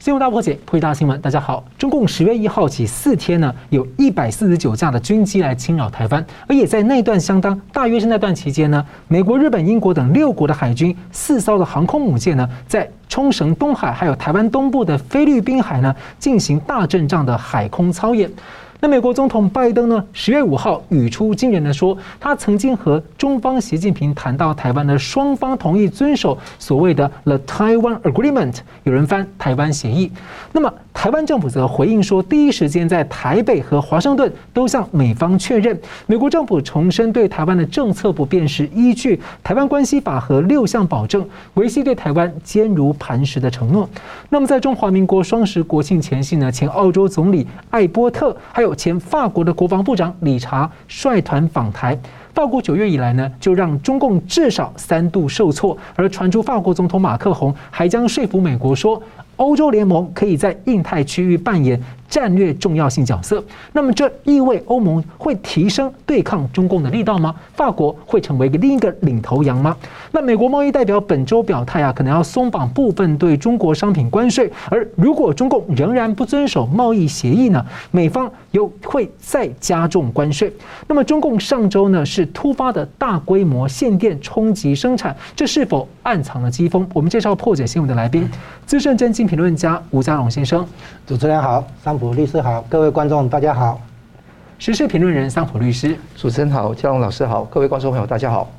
新闻大破解，破解大新闻。大家好，中共十月一号起四天呢，有一百四十九架的军机来侵扰台湾，而也在那段相当大约是那段期间呢，美国、日本、英国等六国的海军四艘的航空母舰呢，在冲绳东海还有台湾东部的菲律宾海呢，进行大阵仗的海空操演。那美国总统拜登呢，十月五号语出惊人的说，他曾经和中方习近平谈到台湾的双方同意遵守所谓的 The Taiwan Agreement，有人翻台湾协议。那么台湾政府则回应说，第一时间在台北和华盛顿都向美方确认，美国政府重申对台湾的政策不变是依据《台湾关系法》和六项保证，维系对台湾坚如磐石的承诺。那么在中华民国双十国庆前夕呢，前澳洲总理艾波特还有前法国的国防部长理查率团访台，法国九月以来呢，就让中共至少三度受挫，而传出法国总统马克宏还将说服美国说，欧洲联盟可以在印太区域扮演战略重要性角色，那么这意味欧盟会提升对抗中共的力道吗？法国会成为一个另一个领头羊吗？那美国贸易代表本周表态啊，可能要松绑部分对中国商品关税，而如果中共仍然不遵守贸易协议呢，美方又会再加重关税。那么中共上周呢是突发的大规模限电冲击生产，这是否暗藏了机锋？我们介绍破解新闻的来宾，资深政经评论家吴家龙先生。主持人好，桑普律师好，各位观众大家好。时事评论人桑普律师，主持人好，家龙老师好，各位观众朋友大家好。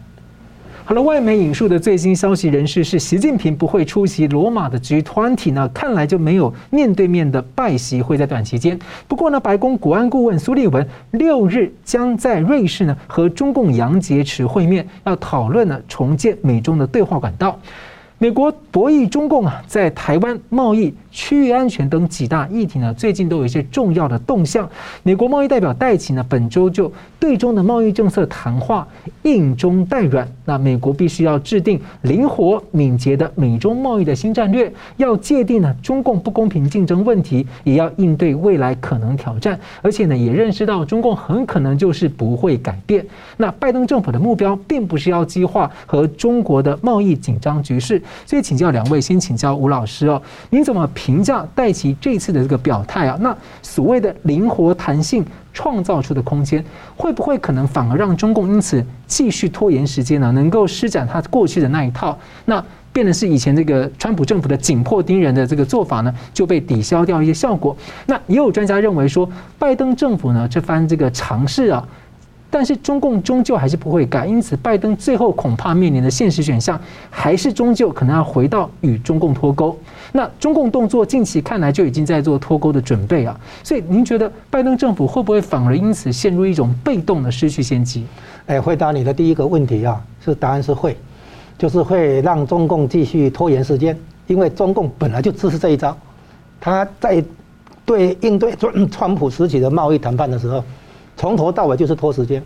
好了，外媒引述的最新消息人士是，习近平不会出席罗马的 G20 呢，看来就没有面对面的拜习会在短期间。不过呢，白宫国安顾问苏利文六日将在瑞士呢和中共杨洁篪会面，要讨论呢重建美中的对话管道。美国博弈中共啊，在台湾贸易、区域安全等几大议题呢，最近都有一些重要的动向。美国贸易代表戴奇呢，本周就对中的贸易政策谈话硬中带软。那美国必须要制定灵活敏捷的美中贸易的新战略，要界定呢中共不公平竞争问题，也要应对未来可能挑战。而且呢，也认识到中共很可能就是不会改变。那拜登政府的目标并不是要激化和中国的贸易紧张局势。所以请教两位，先请教吴老师哦，您怎么评价戴琪这次的这个表态啊？那所谓的灵活弹性创造出的空间，会不会可能反而让中共因此继续拖延时间呢？能够施展他过去的那一套，那变得是以前这个川普政府的紧迫盯人的这个做法呢，就被抵消掉一些效果。那也有专家认为说，拜登政府呢这番这个尝试啊。但是中共终究还是不会改，因此拜登最后恐怕面临的现实选项，还是终究可能要回到与中共脱钩。那中共动作近期看来就已经在做脱钩的准备啊，所以您觉得拜登政府会不会反而因此陷入一种被动的失去先机？哎，回答你的第一个问题啊，是答案是会，就是会让中共继续拖延时间，因为中共本来就支持这一招，他在对应对川川普时期的贸易谈判的时候。从头到尾就是拖时间。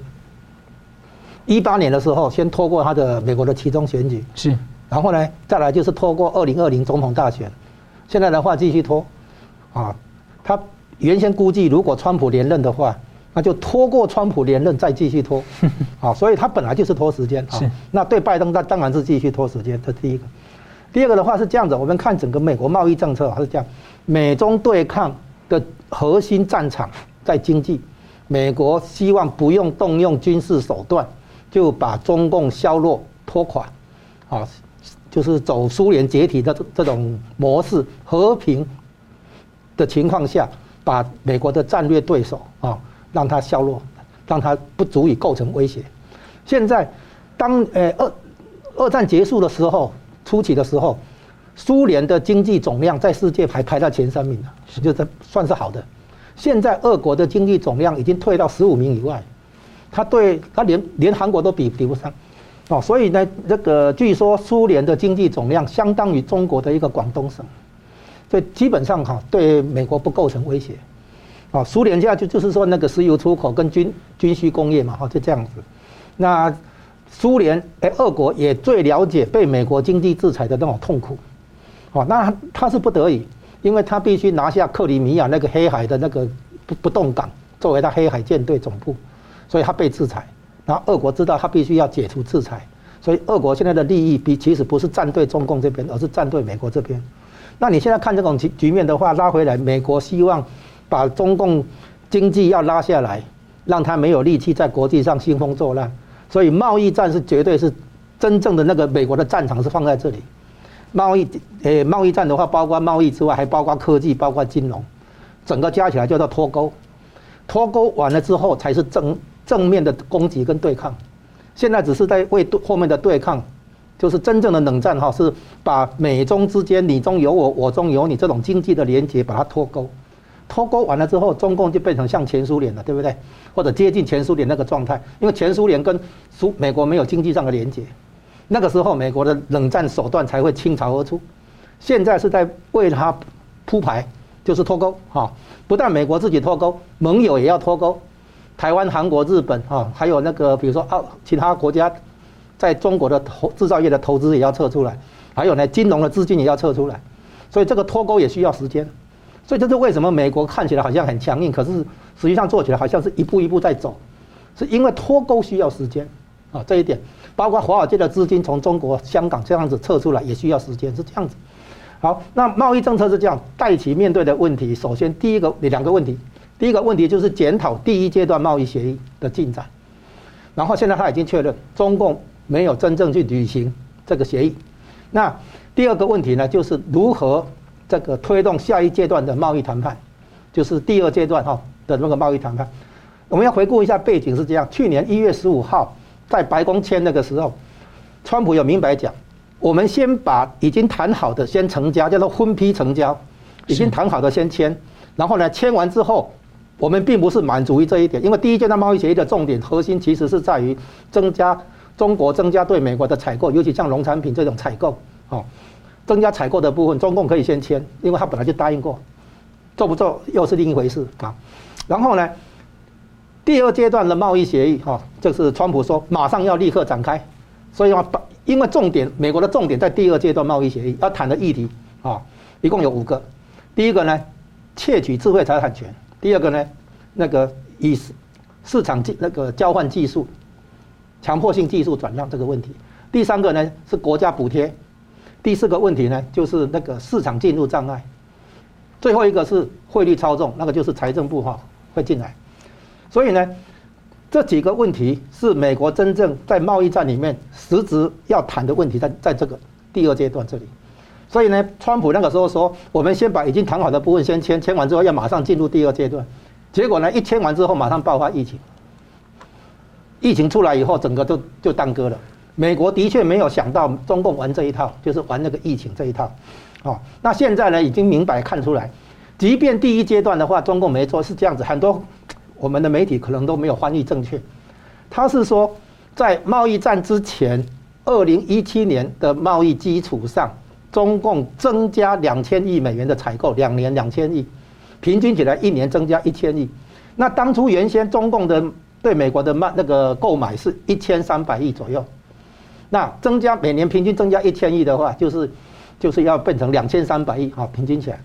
一八年的时候，先拖过他的美国的其中选举，是，然后呢，再来就是拖过二零二零总统大选，现在的话继续拖，啊，他原先估计如果川普连任的话，那就拖过川普连任再继续拖，啊，所以他本来就是拖时间啊。那对拜登，那当然是继续拖时间，这第一个。第二个的话是这样子，我们看整个美国贸易政策还是这样，美中对抗的核心战场在经济。美国希望不用动用军事手段，就把中共削弱、拖垮，啊，就是走苏联解体的这种模式，和平的情况下，把美国的战略对手啊，让他削弱，让他不足以构成威胁。现在，当呃二二战结束的时候，初期的时候，苏联的经济总量在世界排排在前三名了，就这算是好的。现在俄国的经济总量已经退到十五名以外，他对他连连韩国都比比不上，哦，所以呢，这个据说苏联的经济总量相当于中国的一个广东省，所以基本上哈对美国不构成威胁，啊，苏联现在就就是说那个石油出口跟军军需工业嘛，哈，就这样子。那苏联哎，俄国也最了解被美国经济制裁的那种痛苦，哦，那他是不得已。因为他必须拿下克里米亚那个黑海的那个不不动港作为他黑海舰队总部，所以他被制裁。然后俄国知道他必须要解除制裁，所以俄国现在的利益比其实不是站对中共这边，而是站对美国这边。那你现在看这种局局面的话，拉回来，美国希望把中共经济要拉下来，让他没有力气在国际上兴风作浪。所以贸易战是绝对是真正的那个美国的战场是放在这里。贸易诶，贸易战的话，包括贸易之外，还包括科技，包括金融，整个加起来叫做脱钩。脱钩完了之后，才是正正面的攻击跟对抗。现在只是在为后面的对抗，就是真正的冷战哈，是把美中之间你中有我，我中有你这种经济的连接把它脱钩。脱钩完了之后，中共就变成像前苏联了，对不对？或者接近前苏联那个状态，因为前苏联跟苏美国没有经济上的连接。那个时候，美国的冷战手段才会倾巢而出。现在是在为他铺排，就是脱钩哈。不但美国自己脱钩，盟友也要脱钩。台湾、韩国、日本哈，还有那个比如说澳其他国家，在中国的投制造业的投资也要撤出来，还有呢，金融的资金也要撤出来。所以这个脱钩也需要时间。所以这是为什么美国看起来好像很强硬，可是实际上做起来好像是一步一步在走，是因为脱钩需要时间啊，这一点。包括华尔街的资金从中国香港这样子撤出来也需要时间，是这样子。好，那贸易政策是这样带起面对的问题。首先，第一个两个问题，第一个问题就是检讨第一阶段贸易协议的进展。然后现在他已经确认中共没有真正去履行这个协议。那第二个问题呢，就是如何这个推动下一阶段的贸易谈判，就是第二阶段哈的那个贸易谈判。我们要回顾一下背景是这样：去年一月十五号。在白宫签那个时候，川普有明白讲，我们先把已经谈好的先成交，叫做分批成交，已经谈好的先签，然后呢，签完之后，我们并不是满足于这一点，因为第一阶段贸易协议的重点核心其实是在于增加中国增加对美国的采购，尤其像农产品这种采购，哦，增加采购的部分，中共可以先签，因为他本来就答应过，做不做又是另一回事啊，然后呢？第二阶段的贸易协议，哈，就是川普说马上要立刻展开，所以要把，因为重点，美国的重点在第二阶段贸易协议要谈的议题，啊，一共有五个。第一个呢，窃取智慧财产权；第二个呢，那个以市场技那个交换技术，强迫性技术转让这个问题；第三个呢是国家补贴；第四个问题呢就是那个市场进入障碍；最后一个是汇率操纵，那个就是财政部哈会进来。所以呢，这几个问题是美国真正在贸易战里面实质要谈的问题，在在这个第二阶段这里。所以呢，川普那个时候说，我们先把已经谈好的部分先签，签完之后要马上进入第二阶段。结果呢，一签完之后马上爆发疫情，疫情出来以后，整个就就耽搁了。美国的确没有想到中共玩这一套，就是玩那个疫情这一套。哦，那现在呢，已经明白看出来，即便第一阶段的话，中共没做是这样子，很多。我们的媒体可能都没有翻译正确，他是说，在贸易战之前，二零一七年的贸易基础上，中共增加两千亿美元的采购，两年两千亿，平均起来一年增加一千亿。那当初原先中共的对美国的卖那个购买是一千三百亿左右，那增加每年平均增加一千亿的话，就是就是要变成两千三百亿啊，平均起来。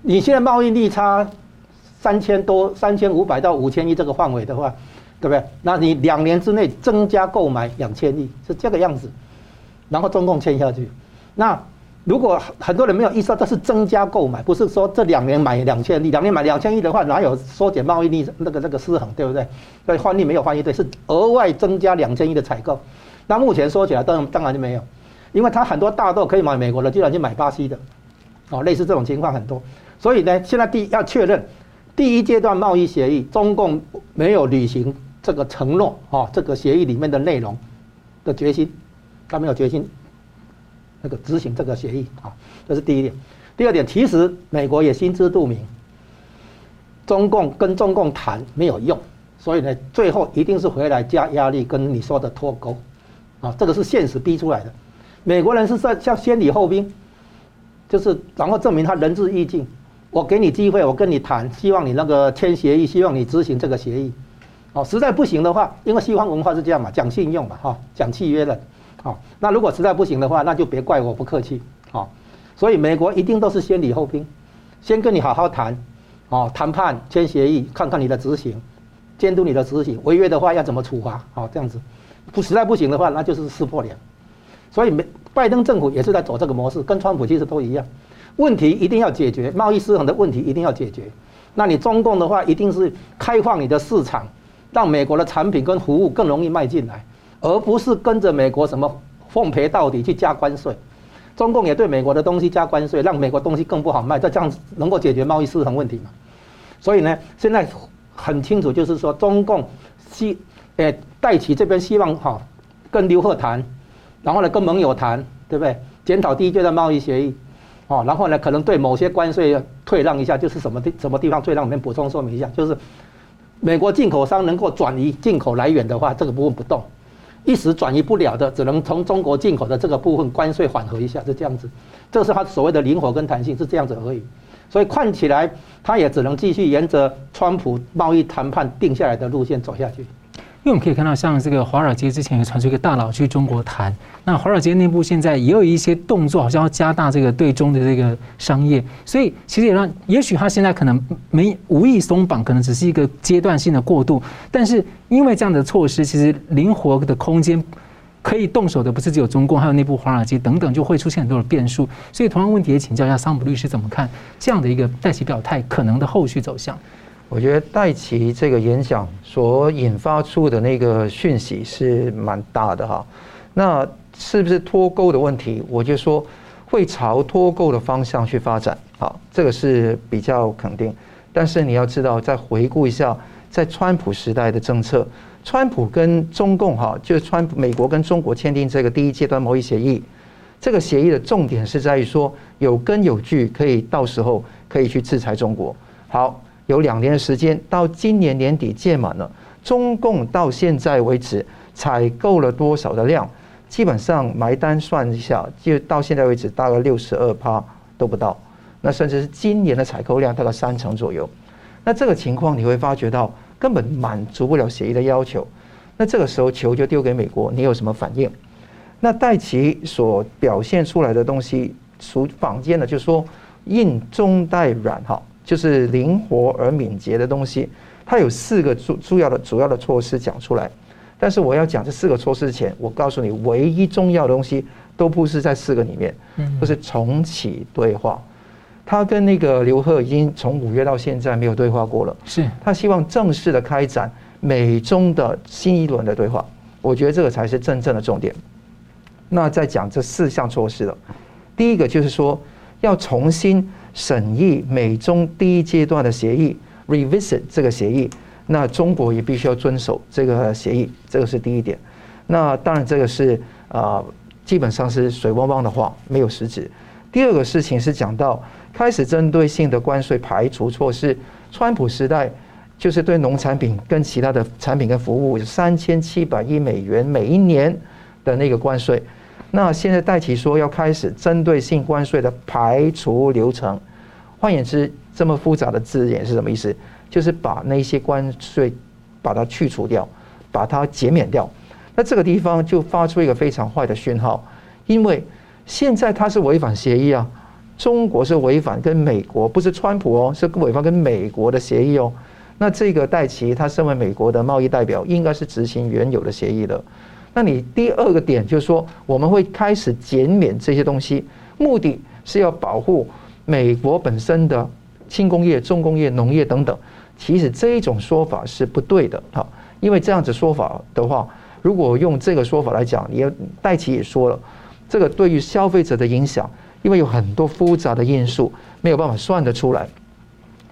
你现在贸易逆差。三千多、三千五百到五千亿这个范围的话，对不对？那你两年之内增加购买两千亿是这个样子，然后中共签下去。那如果很多人没有意识到这是增加购买，不是说这两年买两千亿，两年买两千亿的话，哪有缩减贸易逆那个那个失衡，对不对？所以翻译没有翻译对，是额外增加两千亿的采购。那目前说起来，当然当然就没有，因为他很多大豆可以买美国的，居然去买巴西的，哦，类似这种情况很多。所以呢，现在第一要确认。第一阶段贸易协议，中共没有履行这个承诺啊，这个协议里面的内容的决心，他没有决心那个执行这个协议啊，这是第一点。第二点，其实美国也心知肚明，中共跟中共谈没有用，所以呢，最后一定是回来加压力，跟你说的脱钩啊，这个是现实逼出来的。美国人是在像先礼后兵，就是然后证明他仁至义尽。我给你机会，我跟你谈，希望你那个签协议，希望你执行这个协议。哦，实在不行的话，因为西方文化是这样嘛，讲信用嘛，哈，讲契约的。好，那如果实在不行的话，那就别怪我不客气。好，所以美国一定都是先礼后兵，先跟你好好谈，哦，谈判签协议，看看你的执行，监督你的执行，违约的话要怎么处罚？好，这样子，不实在不行的话，那就是撕破脸。所以美拜登政府也是在走这个模式，跟川普其实都一样。问题一定要解决，贸易失衡的问题一定要解决。那你中共的话，一定是开放你的市场，让美国的产品跟服务更容易卖进来，而不是跟着美国什么奉陪到底去加关税。中共也对美国的东西加关税，让美国东西更不好卖，这这样子能够解决贸易失衡问题吗？所以呢，现在很清楚，就是说中共希诶戴琪这边希望哈跟刘鹤谈，然后呢跟盟友谈，对不对？检讨第一阶段贸易协议。哦，然后呢，可能对某些关税退让一下，就是什么地什么地方退让，我们补充说明一下，就是美国进口商能够转移进口来源的话，这个部分不动，一时转移不了的，只能从中国进口的这个部分关税缓和一下，是这样子，这是他所谓的灵活跟弹性，是这样子而已。所以看起来，他也只能继续沿着川普贸易谈判定下来的路线走下去。因为我们可以看到，像这个华尔街之前也传出一个大佬去中国谈，那华尔街内部现在也有一些动作，好像要加大这个对中的这个商业，所以其实也让，也许他现在可能没无意松绑，可能只是一个阶段性的过渡，但是因为这样的措施，其实灵活的空间可以动手的不是只有中共，还有内部华尔街等等，就会出现很多的变数。所以同样问题也请教一下桑普律师怎么看这样的一个代其表态可能的后续走向。我觉得戴琪这个演讲所引发出的那个讯息是蛮大的哈，那是不是脱钩的问题？我就说会朝脱钩的方向去发展，好，这个是比较肯定。但是你要知道，再回顾一下在川普时代的政策，川普跟中共哈，就是川美国跟中国签订这个第一阶段贸易协议，这个协议的重点是在于说有根有据，可以到时候可以去制裁中国。好。有两年的时间，到今年年底届满了。中共到现在为止采购了多少的量？基本上埋单算一下，就到现在为止大概六十二趴都不到。那甚至是今年的采购量大概三成左右。那这个情况你会发觉到根本满足不了协议的要求。那这个时候球就丢给美国，你有什么反应？那戴奇所表现出来的东西，属坊间的就说硬中带软哈。就是灵活而敏捷的东西，它有四个主主要的主要的措施讲出来，但是我要讲这四个措施之前，我告诉你，唯一重要的东西都不是在四个里面，就是重启对话。他跟那个刘鹤已经从五月到现在没有对话过了，是他希望正式的开展美中的新一轮的对话，我觉得这个才是真正的重点。那再讲这四项措施了，第一个就是说要重新。审议美中第一阶段的协议，revisit 这个协议，那中国也必须要遵守这个协议，这个是第一点。那当然这个是啊，基本上是水汪汪的话，没有实质。第二个事情是讲到开始针对性的关税排除措施，川普时代就是对农产品跟其他的产品跟服务三千七百亿美元每一年的那个关税。那现在戴琪说要开始针对性关税的排除流程，换言之，这么复杂的字眼是什么意思？就是把那些关税把它去除掉，把它减免掉。那这个地方就发出一个非常坏的讯号，因为现在它是违反协议啊，中国是违反跟美国，不是川普哦，是违反跟美国的协议哦。那这个戴琪他身为美国的贸易代表，应该是执行原有的协议的。那你第二个点就是说，我们会开始减免这些东西，目的是要保护美国本身的轻工业、重工业、农业等等。其实这一种说法是不对的哈，因为这样子说法的话，如果用这个说法来讲，也戴琪也说了，这个对于消费者的影响，因为有很多复杂的因素没有办法算得出来，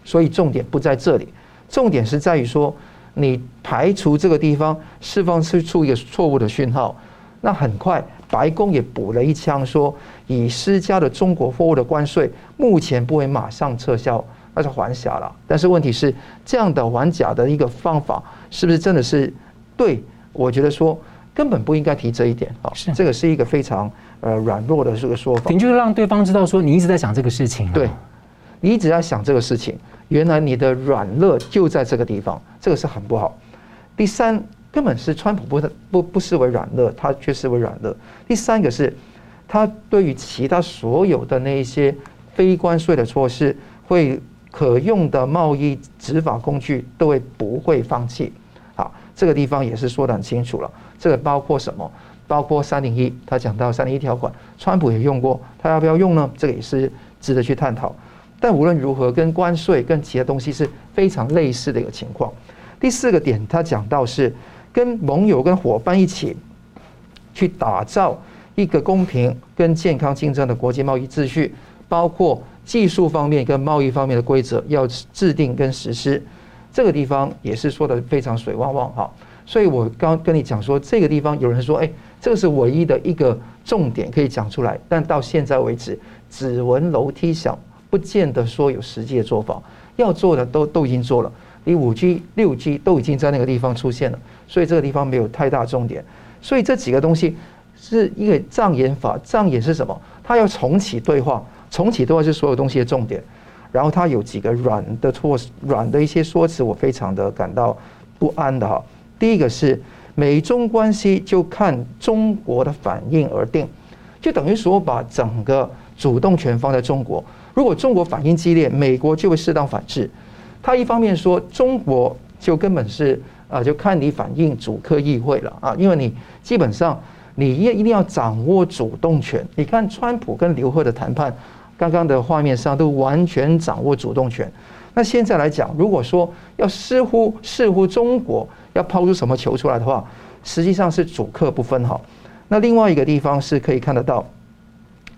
所以重点不在这里，重点是在于说。你排除这个地方，释放出一个错误的讯号，那很快白宫也补了一枪，说已施加的中国货物的关税，目前不会马上撤销，那是还价了。但是问题是，这样的还假的一个方法，是不是真的是对？我觉得说根本不应该提这一点啊，这个是一个非常呃软弱的这个说法。你就是让对方知道说你一直在想这个事情，对，你一直在想这个事情。原来你的软弱就在这个地方，这个是很不好。第三，根本是川普不不不视为软弱，他却视为软弱。第三个是，他对于其他所有的那一些非关税的措施，会可用的贸易执法工具都会不会放弃。好，这个地方也是说得很清楚了。这个包括什么？包括三零一，他讲到三零一条款，川普也用过，他要不要用呢？这个也是。值得去探讨。但无论如何，跟关税跟其他东西是非常类似的一个情况。第四个点，他讲到是跟盟友跟伙伴一起去打造一个公平跟健康竞争的国际贸易秩序，包括技术方面跟贸易方面的规则要制定跟实施。这个地方也是说的非常水汪汪哈。所以我刚跟你讲说，这个地方有人说，哎，这个是唯一的一个重点可以讲出来，但到现在为止，只闻楼梯响。不见得说有实际的做法，要做的都都已经做了，你五 G、六 G 都已经在那个地方出现了，所以这个地方没有太大重点。所以这几个东西是一个障眼法，障眼是什么？它要重启对话，重启对话是所有东西的重点。然后它有几个软的措施，软的一些说辞，我非常的感到不安的哈。第一个是美中关系就看中国的反应而定，就等于说把整个主动权放在中国。如果中国反应激烈，美国就会适当反制。他一方面说中国就根本是啊，就看你反应，主客议会了啊，因为你基本上你也一定要掌握主动权。你看川普跟刘贺的谈判，刚刚的画面上都完全掌握主动权。那现在来讲，如果说要似乎似乎中国要抛出什么球出来的话，实际上是主客不分哈。那另外一个地方是可以看得到，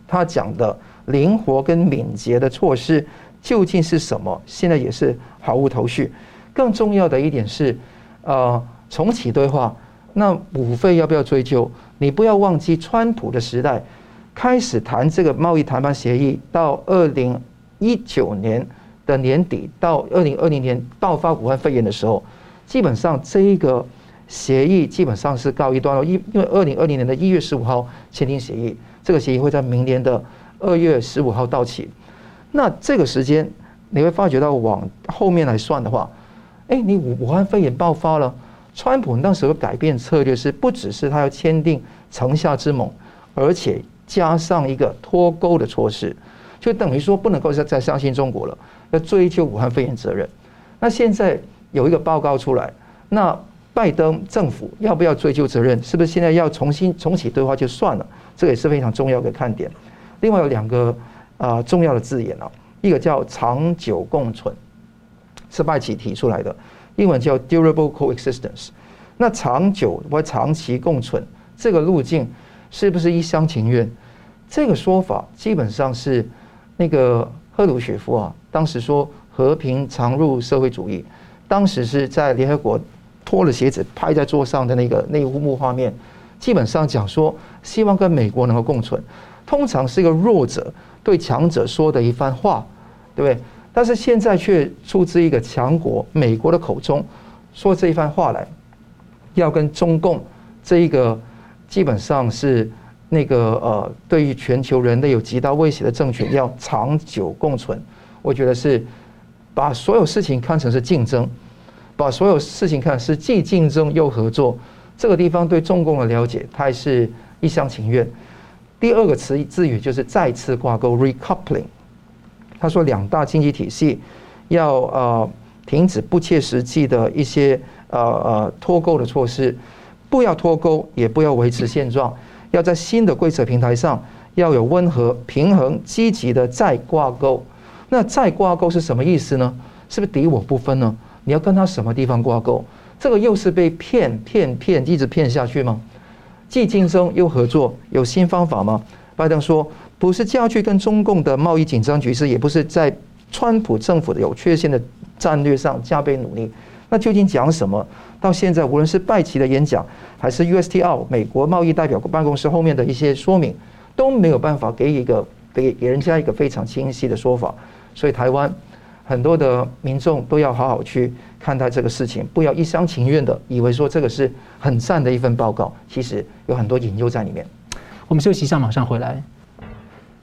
他讲的。灵活跟敏捷的措施究竟是什么？现在也是毫无头绪。更重要的一点是，呃，重启对话，那武费要不要追究？你不要忘记，川普的时代开始谈这个贸易谈判协议，到二零一九年的年底到二零二零年爆发武汉肺炎的时候，基本上这一个协议基本上是告一段落。因因为二零二零年的一月十五号签订协议，这个协议会在明年的。二月十五号到期，那这个时间你会发觉到往后面来算的话，哎，你武武汉肺炎爆发了，川普那时候改变策略是不只是他要签订城下之盟，而且加上一个脱钩的措施，就等于说不能够再再相信中国了，要追究武汉肺炎责任。那现在有一个报告出来，那拜登政府要不要追究责任？是不是现在要重新重启对话就算了？这也是非常重要的看点。另外有两个啊重要的字眼啊，一个叫长久共存，是拜奇提出来的，英文叫 durable coexistence。那长久或长期共存这个路径是不是一厢情愿？这个说法基本上是那个赫鲁雪夫啊，当时说和平常入社会主义，当时是在联合国脱了鞋子拍在桌上的那个那一幕画面，基本上讲说希望跟美国能够共存。通常是一个弱者对强者说的一番话，对不对？但是现在却出自一个强国美国的口中说这一番话来，要跟中共这一个基本上是那个呃，对于全球人类有极大威胁的政权要长久共存。我觉得是把所有事情看成是竞争，把所有事情看是既竞争又合作。这个地方对中共的了解，他还是一厢情愿。第二个词字语就是再次挂钩 （recoupling）。他说，两大经济体系要呃停止不切实际的一些呃呃脱钩的措施，不要脱钩，也不要维持现状，要在新的规则平台上要有温和、平衡、积极的再挂钩。那再挂钩是什么意思呢？是不是敌我不分呢？你要跟他什么地方挂钩？这个又是被骗骗骗一直骗下去吗？既竞争又合作，有新方法吗？拜登说，不是加剧跟中共的贸易紧张局势，也不是在川普政府的有缺陷的战略上加倍努力。那究竟讲什么？到现在，无论是拜奇的演讲，还是 USTR 美国贸易代表办公室后面的一些说明，都没有办法给一个给给人家一个非常清晰的说法。所以，台湾很多的民众都要好好去。看待这个事情，不要一厢情愿的以为说这个是很善的一份报告，其实有很多隐忧在里面。我们休息一下，马上回来。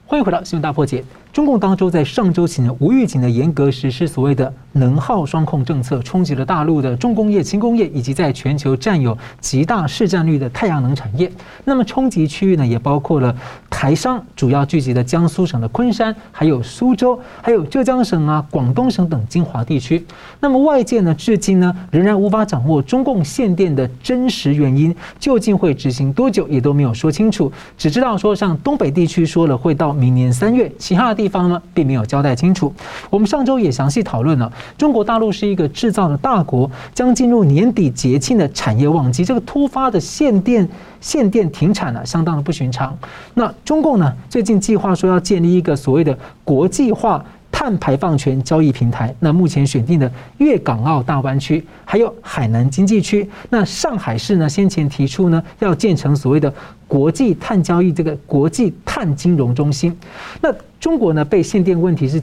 欢迎回到新闻大破解。中共当周在上周起呢，无预警的严格实施所谓的能耗双控政策，冲击了大陆的重工业、轻工业，以及在全球占有极大市占率的太阳能产业。那么冲击区域呢，也包括了台商主要聚集的江苏省的昆山，还有苏州，还有浙江省啊、广东省等精华地区。那么外界呢，至今呢，仍然无法掌握中共限电的真实原因，究竟会执行多久，也都没有说清楚。只知道说，像东北地区说了会到明年三月，其他的地地方呢，并没有交代清楚。我们上周也详细讨论了，中国大陆是一个制造的大国，将进入年底节庆的产业旺季，这个突发的限电限电停产呢，相当的不寻常。那中共呢，最近计划说要建立一个所谓的国际化。碳排放权交易平台，那目前选定的粤港澳大湾区，还有海南经济区，那上海市呢，先前提出呢，要建成所谓的国际碳交易这个国际碳金融中心。那中国呢，被限电问题是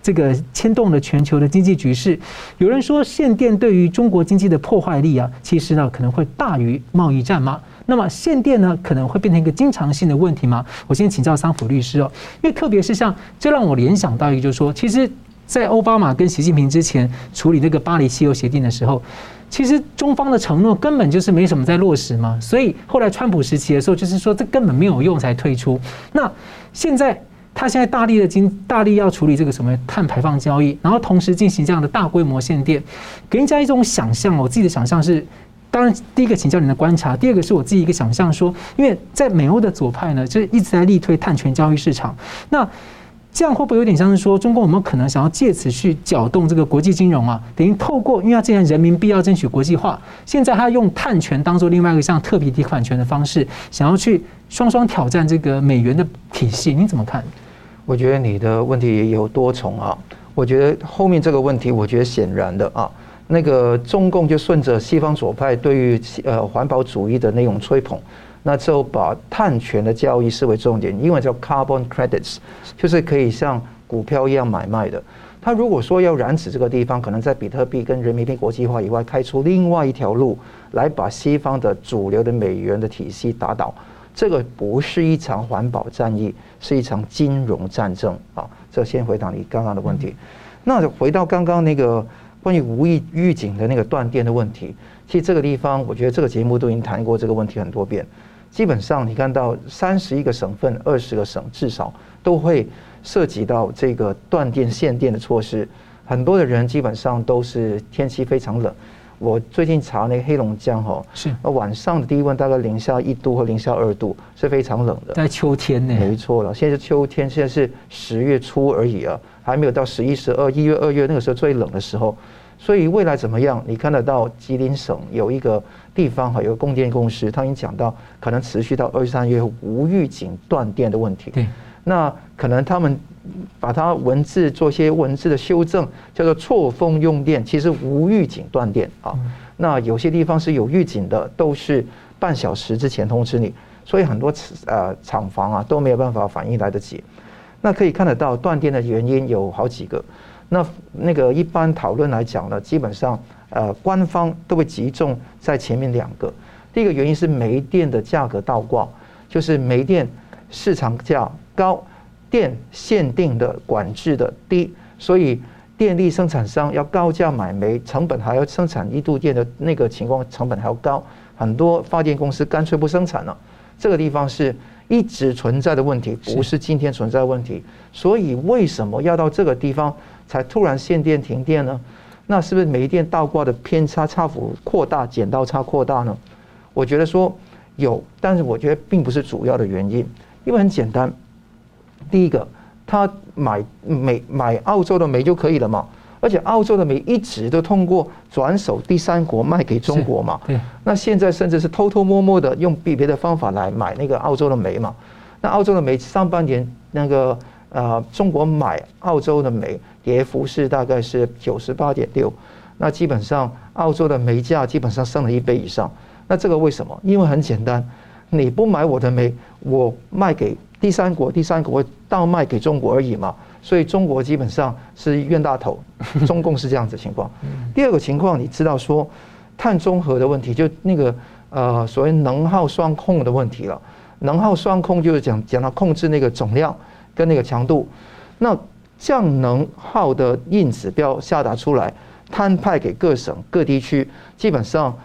这个牵动了全球的经济局势。有人说，限电对于中国经济的破坏力啊，其实呢，可能会大于贸易战吗？那么限电呢，可能会变成一个经常性的问题吗？我先请教桑普律师哦，因为特别是像这让我联想到一个，就是说，其实，在奥巴马跟习近平之前处理那个巴黎气候协定的时候，其实中方的承诺根本就是没什么在落实嘛，所以后来川普时期的时候，就是说这根本没有用才退出。那现在他现在大力的经大力要处理这个什么碳排放交易，然后同时进行这样的大规模限电，给人家一种想象，我自己的想象是。当然，第一个请教您的观察，第二个是我自己一个想象，说，因为在美欧的左派呢，就一直在力推碳权交易市场，那这样会不会有点像是说，中共有没有可能想要借此去搅动这个国际金融啊？等于透过，因为要既然人民币要争取国际化，现在他用碳权当做另外一个像特别提款权的方式，想要去双双挑战这个美元的体系，你怎么看？我觉得你的问题也有多重啊，我觉得后面这个问题，我觉得显然的啊。那个中共就顺着西方左派对于呃环保主义的那种吹捧，那就把碳权的交易视为重点，因为叫 carbon credits，就是可以像股票一样买卖的。他如果说要染指这个地方，可能在比特币跟人民币国际化以外，开出另外一条路来把西方的主流的美元的体系打倒。这个不是一场环保战役，是一场金融战争啊！这先回答你刚刚的问题。那回到刚刚那个。关于无意预警的那个断电的问题，其实这个地方，我觉得这个节目都已经谈过这个问题很多遍。基本上，你看到三十一个省份、二十个省，至少都会涉及到这个断电限电的措施。很多的人基本上都是天气非常冷。我最近查那个黑龙江哈，是晚上的低温大概零下一度或零下二度，是非常冷的。在秋天呢？没错了，现在是秋天，现在是十月初而已啊。还没有到十一、十二、一月、二月那个时候最冷的时候，所以未来怎么样？你看得到吉林省有一个地方哈，有个供电公司，他已经讲到可能持续到二三月无预警断电的问题。对，那可能他们把它文字做些文字的修正，叫做错峰用电，其实无预警断电啊。那有些地方是有预警的，都是半小时之前通知你，所以很多呃厂房啊都没有办法反应来得及。那可以看得到断电的原因有好几个，那那个一般讨论来讲呢，基本上呃官方都会集中在前面两个。第一个原因是煤电的价格倒挂，就是煤电市场价高，电限定的管制的低，所以电力生产商要高价买煤，成本还要生产一度电的那个情况，成本还要高，很多发电公司干脆不生产了。这个地方是。一直存在的问题，不是今天存在问题，所以为什么要到这个地方才突然限电停电呢？那是不是煤电倒挂的偏差差幅扩大，剪刀差扩大呢？我觉得说有，但是我觉得并不是主要的原因，因为很简单，第一个，他买煤买澳洲的煤就可以了嘛。而且澳洲的煤一直都通过转手第三国卖给中国嘛，对。那现在甚至是偷偷摸摸的用别别的方法来买那个澳洲的煤嘛。那澳洲的煤上半年那个呃中国买澳洲的煤跌幅是大概是九十八点六，那基本上澳洲的煤价基本上升了一倍以上。那这个为什么？因为很简单，你不买我的煤，我卖给第三国，第三国倒卖给中国而已嘛。所以中国基本上是冤大头，中共是这样子情况。第二个情况，你知道说碳中和的问题，就那个呃所谓能耗双控的问题了。能耗双控就是讲讲到控制那个总量跟那个强度。那降能耗的硬指标下达出来，摊派给各省各地区，基本上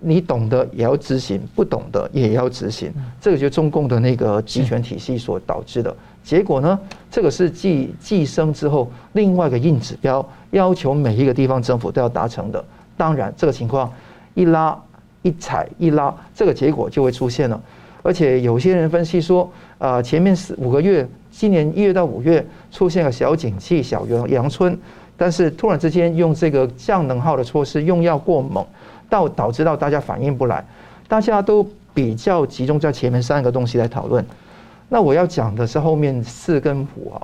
你懂的也要执行，不懂的也要执行。这个就是中共的那个集权体系所导致的。结果呢？这个是继计生之后另外一个硬指标，要求每一个地方政府都要达成的。当然，这个情况一拉一踩一拉，这个结果就会出现了。而且有些人分析说，啊、呃，前面四五个月，今年一月到五月出现了小景气、小阳阳春，但是突然之间用这个降能耗的措施用药过猛，到导致到大家反应不来，大家都比较集中在前面三个东西来讨论。那我要讲的是后面四跟五啊，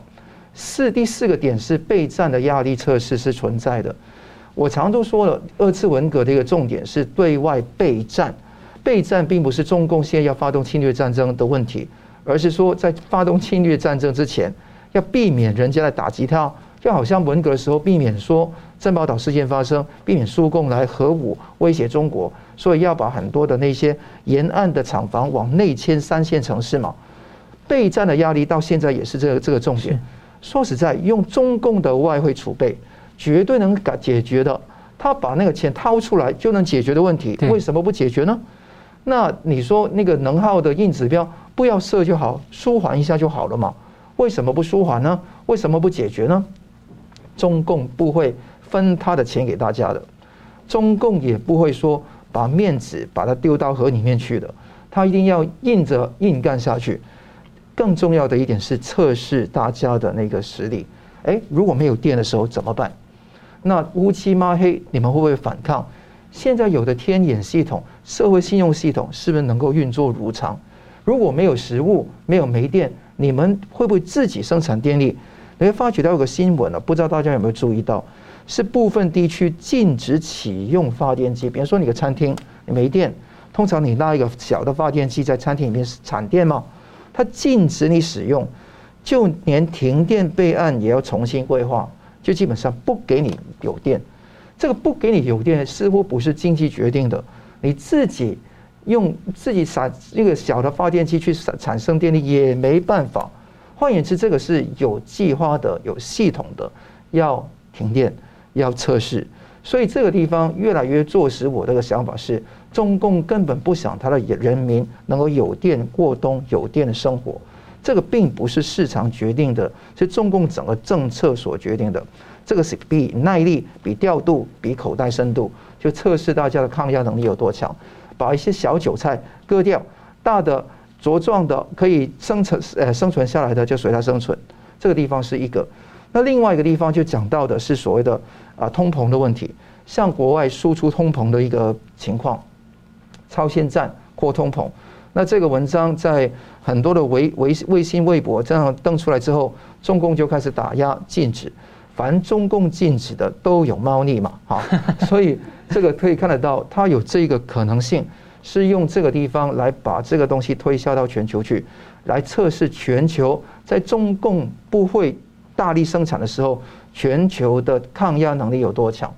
四第四个点是备战的压力测试是存在的。我常都说了，二次文革的一个重点是对外备战。备战并不是中共现在要发动侵略战争的问题，而是说在发动侵略战争之前，要避免人家来打击他，就好像文革的时候避免说珍宝岛事件发生，避免苏共来核武威胁中国，所以要把很多的那些沿岸的厂房往内迁三线城市嘛。备战的压力到现在也是这个这个重点。说实在，用中共的外汇储备。绝对能解解决的，他把那个钱掏出来就能解决的问题，为什么不解决呢？那你说那个能耗的硬指标不要设就好，舒缓一下就好了嘛？为什么不舒缓呢？为什么不解决呢？中共不会分他的钱给大家的，中共也不会说把面子把它丢到河里面去的，他一定要硬着硬干下去。更重要的一点是测试大家的那个实力。诶，如果没有电的时候怎么办？那乌漆抹黑，你们会不会反抗？现在有的天眼系统、社会信用系统是不是能够运作如常？如果没有食物、没有煤电，你们会不会自己生产电力？你会发觉到有个新闻了，不知道大家有没有注意到？是部分地区禁止启用发电机，比如说你个餐厅你没电，通常你拉一个小的发电机在餐厅里面产电吗？它禁止你使用，就连停电备案也要重新规划。就基本上不给你有电，这个不给你有电似乎不是经济决定的，你自己用自己撒一个小的发电机去产产生电力也没办法。换言之，这个是有计划的、有系统的要停电、要测试。所以这个地方越来越坐实我这个想法是，中共根本不想他的人民能够有电过冬、有电的生活。这个并不是市场决定的，是中共整个政策所决定的。这个是比耐力、比调度、比口袋深度，就测试大家的抗压能力有多强。把一些小韭菜割掉，大的茁壮的可以生存呃生存下来的就随它生存。这个地方是一个。那另外一个地方就讲到的是所谓的啊通膨的问题，向国外输出通膨的一个情况，超限战或通膨。那这个文章在很多的微微微信、微博这样登出来之后，中共就开始打压禁止，凡中共禁止的都有猫腻嘛，啊，所以这个可以看得到，它有这个可能性，是用这个地方来把这个东西推销到全球去，来测试全球在中共不会大力生产的时候，全球的抗压能力有多强。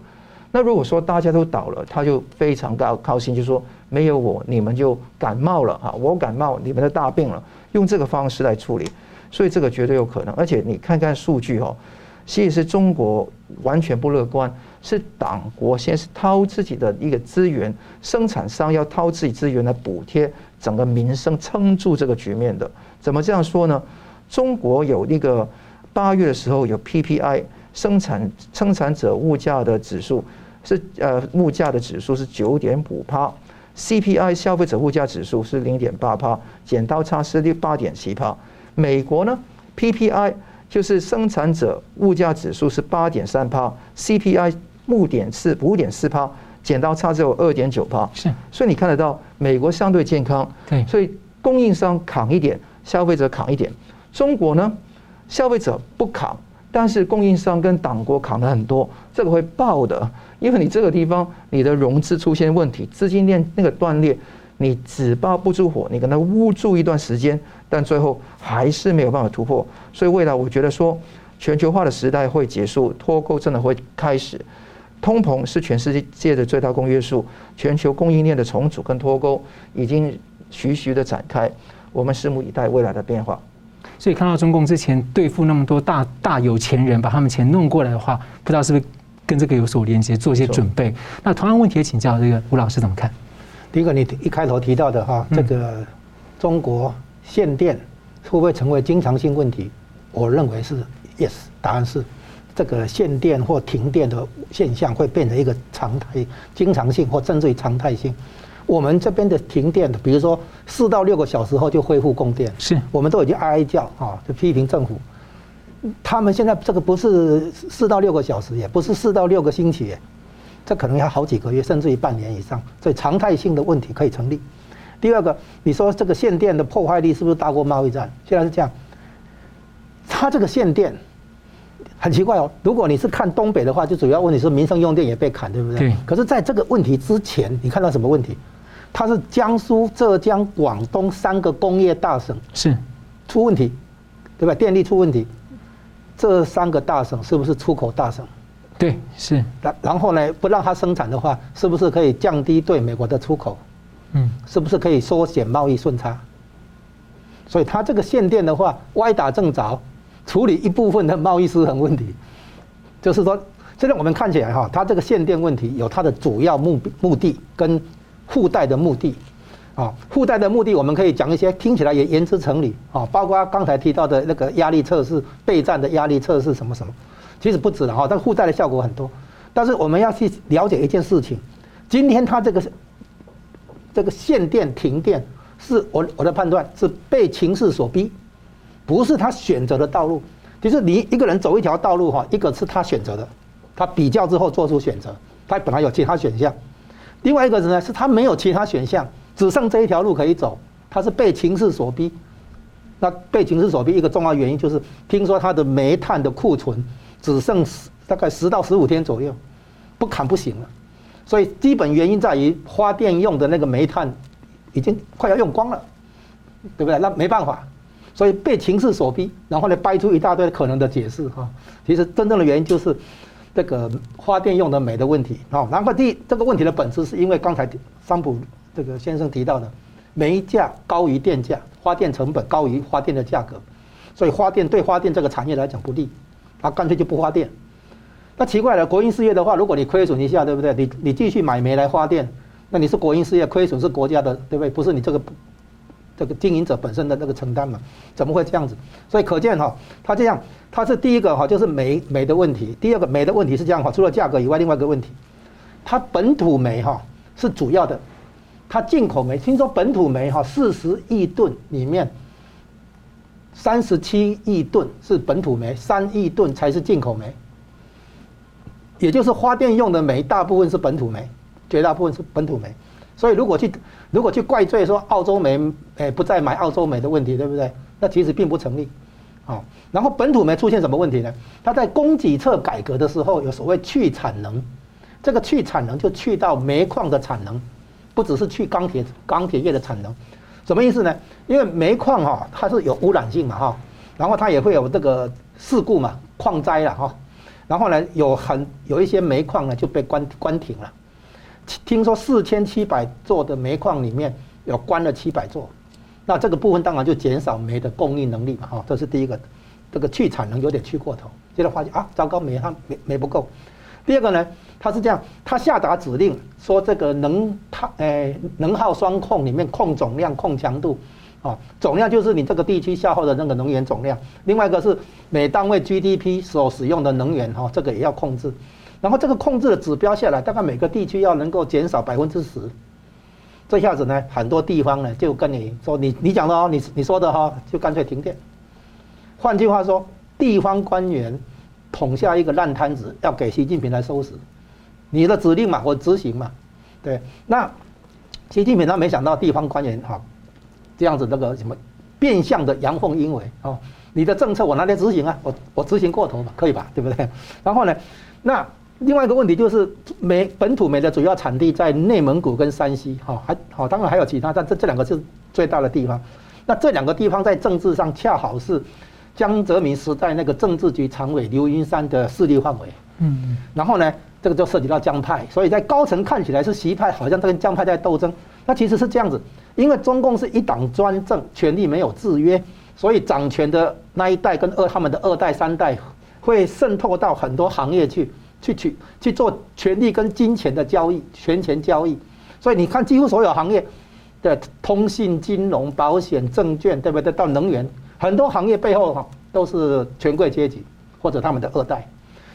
那如果说大家都倒了，他就非常高高兴，就说。没有我，你们就感冒了哈！我感冒，你们的大病了，用这个方式来处理，所以这个绝对有可能。而且你看看数据哦，其实中国完全不乐观，是党国先是掏自己的一个资源，生产商要掏自己资源来补贴整个民生，撑住这个局面的。怎么这样说呢？中国有那个八月的时候有 PPI 生产生产者物价的指数是呃物价的指数是九点五趴。CPI 消费者物价指数是零点八帕，剪刀差是六八点七帕。美国呢，PPI 就是生产者物价指数是八点三帕，CPI 五点四五点四趴，剪刀差只有二点九趴。是，所以你看得到美国相对健康，对，所以供应商扛一点，消费者扛一点。中国呢，消费者不扛，但是供应商跟党国扛了很多，这个会爆的。因为你这个地方，你的融资出现问题，资金链那个断裂，你纸包不住火，你可能捂住一段时间，但最后还是没有办法突破。所以未来我觉得说，全球化的时代会结束，脱钩真的会开始。通膨是全世界的最大公约数，全球供应链的重组跟脱钩已经徐徐的展开，我们拭目以待未来的变化。所以看到中共之前对付那么多大大有钱人，把他们钱弄过来的话，不知道是不是？跟这个有所连接，做一些准备。那同样问题也请教这个吴老师怎么看？第一个，你一开头提到的哈，这个中国限电会不会成为经常性问题？我认为是 yes，答案是这个限电或停电的现象会变成一个常态、经常性或甚至于常态性。我们这边的停电的，比如说四到六个小时后就恢复供电，是我们都已经哀哀叫啊，就批评政府。他们现在这个不是四到六个小时，也不是四到六个星期，这可能要好几个月，甚至于半年以上，所以常态性的问题可以成立。第二个，你说这个限电的破坏力是不是大过贸易战？现在是这样，它这个限电很奇怪哦。如果你是看东北的话，就主要问题是民生用电也被砍，对不对？对。可是在这个问题之前，你看到什么问题？它是江苏、浙江、广东三个工业大省是出问题，对吧？电力出问题。这三个大省是不是出口大省？对，是。然然后呢，不让它生产的话，是不是可以降低对美国的出口？嗯，是不是可以缩减贸易顺差？所以它这个限电的话，歪打正着，处理一部分的贸易失衡问题。就是说，现在我们看起来哈，它这个限电问题有它的主要目目的跟附带的目的。啊，附带的目的我们可以讲一些听起来也言之成理啊，包括刚才提到的那个压力测试、备战的压力测试什么什么，其实不止了哈，但附带的效果很多。但是我们要去了解一件事情，今天它这个这个限电停电，是我我的判断是被情势所逼，不是他选择的道路。其实你一个人走一条道路哈，一个是他选择的，他比较之后做出选择，他本来有其他选项；另外一个人呢，是他没有其他选项。只剩这一条路可以走，他是被情势所逼。那被情势所逼，一个重要原因就是，听说他的煤炭的库存只剩大概十到十五天左右，不砍不行了。所以基本原因在于发电用的那个煤炭已经快要用光了，对不对？那没办法，所以被情势所逼，然后呢掰出一大堆可能的解释哈。其实真正的原因就是这个发电用的煤的问题啊。然后第这个问题的本质是因为刚才桑普。这个先生提到的，煤价高于电价，发电成本高于发电的价格，所以发电对发电这个产业来讲不利，他干脆就不发电。那奇怪了，国营事业的话，如果你亏损一下，对不对？你你继续买煤来发电，那你是国营事业，亏损是国家的，对不对？不是你这个这个经营者本身的那个承担嘛？怎么会这样子？所以可见哈，他这样，他是第一个哈，就是煤煤的问题；第二个煤的问题是这样哈，除了价格以外，另外一个问题，它本土煤哈是主要的。它进口煤，听说本土煤哈四十亿吨里面，三十七亿吨是本土煤，三亿吨才是进口煤。也就是发电用的煤大部分是本土煤，绝大部分是本土煤。所以如果去如果去怪罪说澳洲煤诶不再买澳洲煤的问题，对不对？那其实并不成立。好，然后本土煤出现什么问题呢？它在供给侧改革的时候有所谓去产能，这个去产能就去到煤矿的产能。不只是去钢铁钢铁业的产能，什么意思呢？因为煤矿哈它是有污染性嘛哈，然后它也会有这个事故嘛，矿灾了哈，然后呢有很有一些煤矿呢就被关关停了，听说四千七百座的煤矿里面有关了七百座，那这个部分当然就减少煤的供应能力嘛哈，这是第一个，这个去产能有点去过头，接着发现啊糟糕煤它煤煤不够，第二个呢？他是这样，他下达指令说，这个能耗诶能耗双控里面控总量、控强度，啊，总量就是你这个地区消耗的那个能源总量，另外一个是每单位 GDP 所使用的能源，哈，这个也要控制。然后这个控制的指标下来，大概每个地区要能够减少百分之十。这下子呢，很多地方呢就跟你说，你你讲的哦，你你说的哈，就干脆停电。换句话说，地方官员捅下一个烂摊子，要给习近平来收拾。你的指令嘛，我执行嘛，对。那习近平他没想到地方官员哈，这样子那个什么变相的阳奉阴违哦。你的政策我拿来执行啊，我我执行过头嘛，可以吧？对不对？然后呢，那另外一个问题就是煤本土煤的主要产地在内蒙古跟山西哈，还好，当然还有其他，但这这两个是最大的地方。那这两个地方在政治上恰好是江泽民时代那个政治局常委刘云山的势力范围。嗯。然后呢？这个就涉及到江派，所以在高层看起来是习派，好像跟江派在斗争。那其实是这样子，因为中共是一党专政，权力没有制约，所以掌权的那一代跟二他们的二代三代会渗透到很多行业去，去去去做权力跟金钱的交易，权钱交易。所以你看，几乎所有行业的通信、金融、保险、证券，对不对？到能源，很多行业背后哈都是权贵阶级或者他们的二代。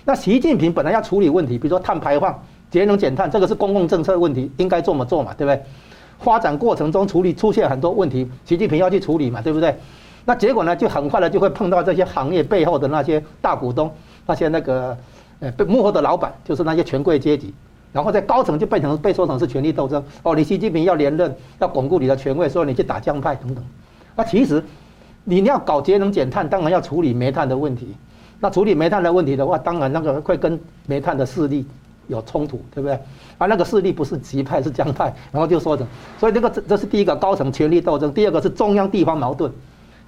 那习近平本来要处理问题，比如说碳排放、节能减碳，这个是公共政策问题，应该这么做嘛，对不对？发展过程中处理出现很多问题，习近平要去处理嘛，对不对？那结果呢，就很快的就会碰到这些行业背后的那些大股东，那些那个呃幕后的老板，就是那些权贵阶级，然后在高层就变成被说成是权力斗争。哦，你习近平要连任，要巩固你的权位，说你去打江派等等。那其实你要搞节能减碳，当然要处理煤炭的问题。那处理煤炭的问题的话，当然那个会跟煤炭的势力有冲突，对不对？而那个势力不是极派，是江派，然后就说的。所以这个这这是第一个高层权力斗争，第二个是中央地方矛盾。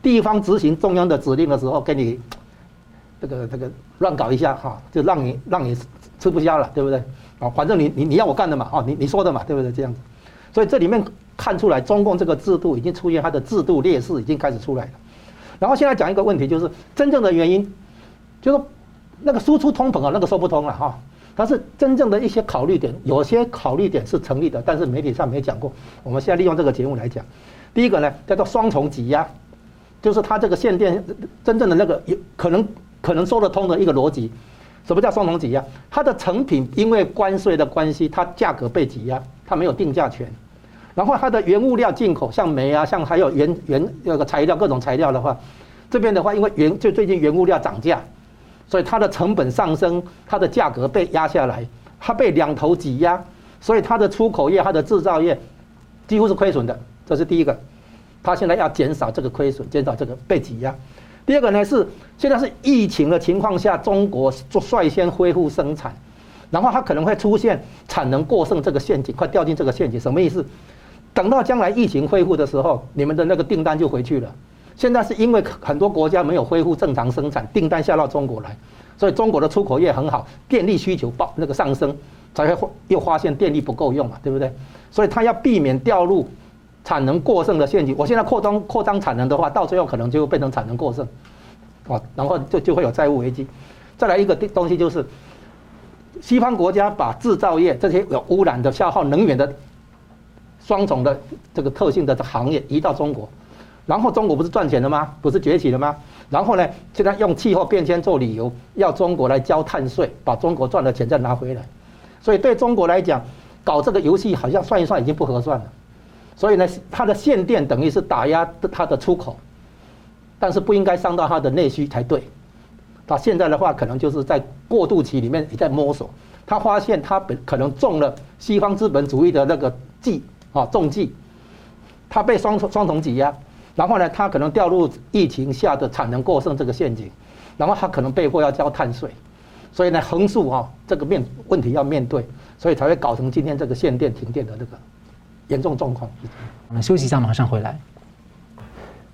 地方执行中央的指令的时候，给你这个这个乱搞一下哈，就让你让你吃不消了，对不对？啊，反正你你你要我干的嘛，哦，你你说的嘛，对不对？这样子，所以这里面看出来，中共这个制度已经出现它的制度劣势，已经开始出来了。然后现在讲一个问题，就是真正的原因，就是那个输出通膨啊，那个说不通了哈。但是真正的一些考虑点，有些考虑点是成立的，但是媒体上没讲过。我们现在利用这个节目来讲，第一个呢叫做双重挤压。就是它这个限电真正的那个有可能可能说得通的一个逻辑，什么叫双重挤压？它的成品因为关税的关系，它价格被挤压，它没有定价权。然后它的原物料进口，像煤啊，像还有原原那个材料各种材料的话，这边的话因为原就最近原物料涨价，所以它的成本上升，它的价格被压下来，它被两头挤压，所以它的出口业、它的制造业几乎是亏损的，这是第一个。它现在要减少这个亏损，减少这个被挤压。第二个呢是现在是疫情的情况下，中国率先恢复生产，然后它可能会出现产能过剩这个陷阱，快掉进这个陷阱。什么意思？等到将来疫情恢复的时候，你们的那个订单就回去了。现在是因为很多国家没有恢复正常生产，订单下到中国来，所以中国的出口业很好，电力需求爆那个上升，才会又发现电力不够用嘛，对不对？所以他要避免掉入。产能过剩的陷阱，我现在扩张扩张产能的话，到最后可能就变成产能过剩，啊，然后就就会有债务危机。再来一个东西就是，西方国家把制造业这些有污染的、消耗能源的双重的这个特性的行业移到中国，然后中国不是赚钱了吗？不是崛起了吗？然后呢，现在用气候变迁做理由，要中国来交碳税，把中国赚的钱再拿回来。所以对中国来讲，搞这个游戏好像算一算已经不合算了。所以呢，它的限电等于是打压它的出口，但是不应该伤到它的内需才对。它现在的话，可能就是在过渡期里面也在摸索。他发现他本可能中了西方资本主义的那个计啊中计，他被双重双重挤压，然后呢，他可能掉入疫情下的产能过剩这个陷阱，然后他可能被迫要交碳税，所以呢，横竖啊这个面问题要面对，所以才会搞成今天这个限电停电的这个。严重状况，我们休息一下，马上回来。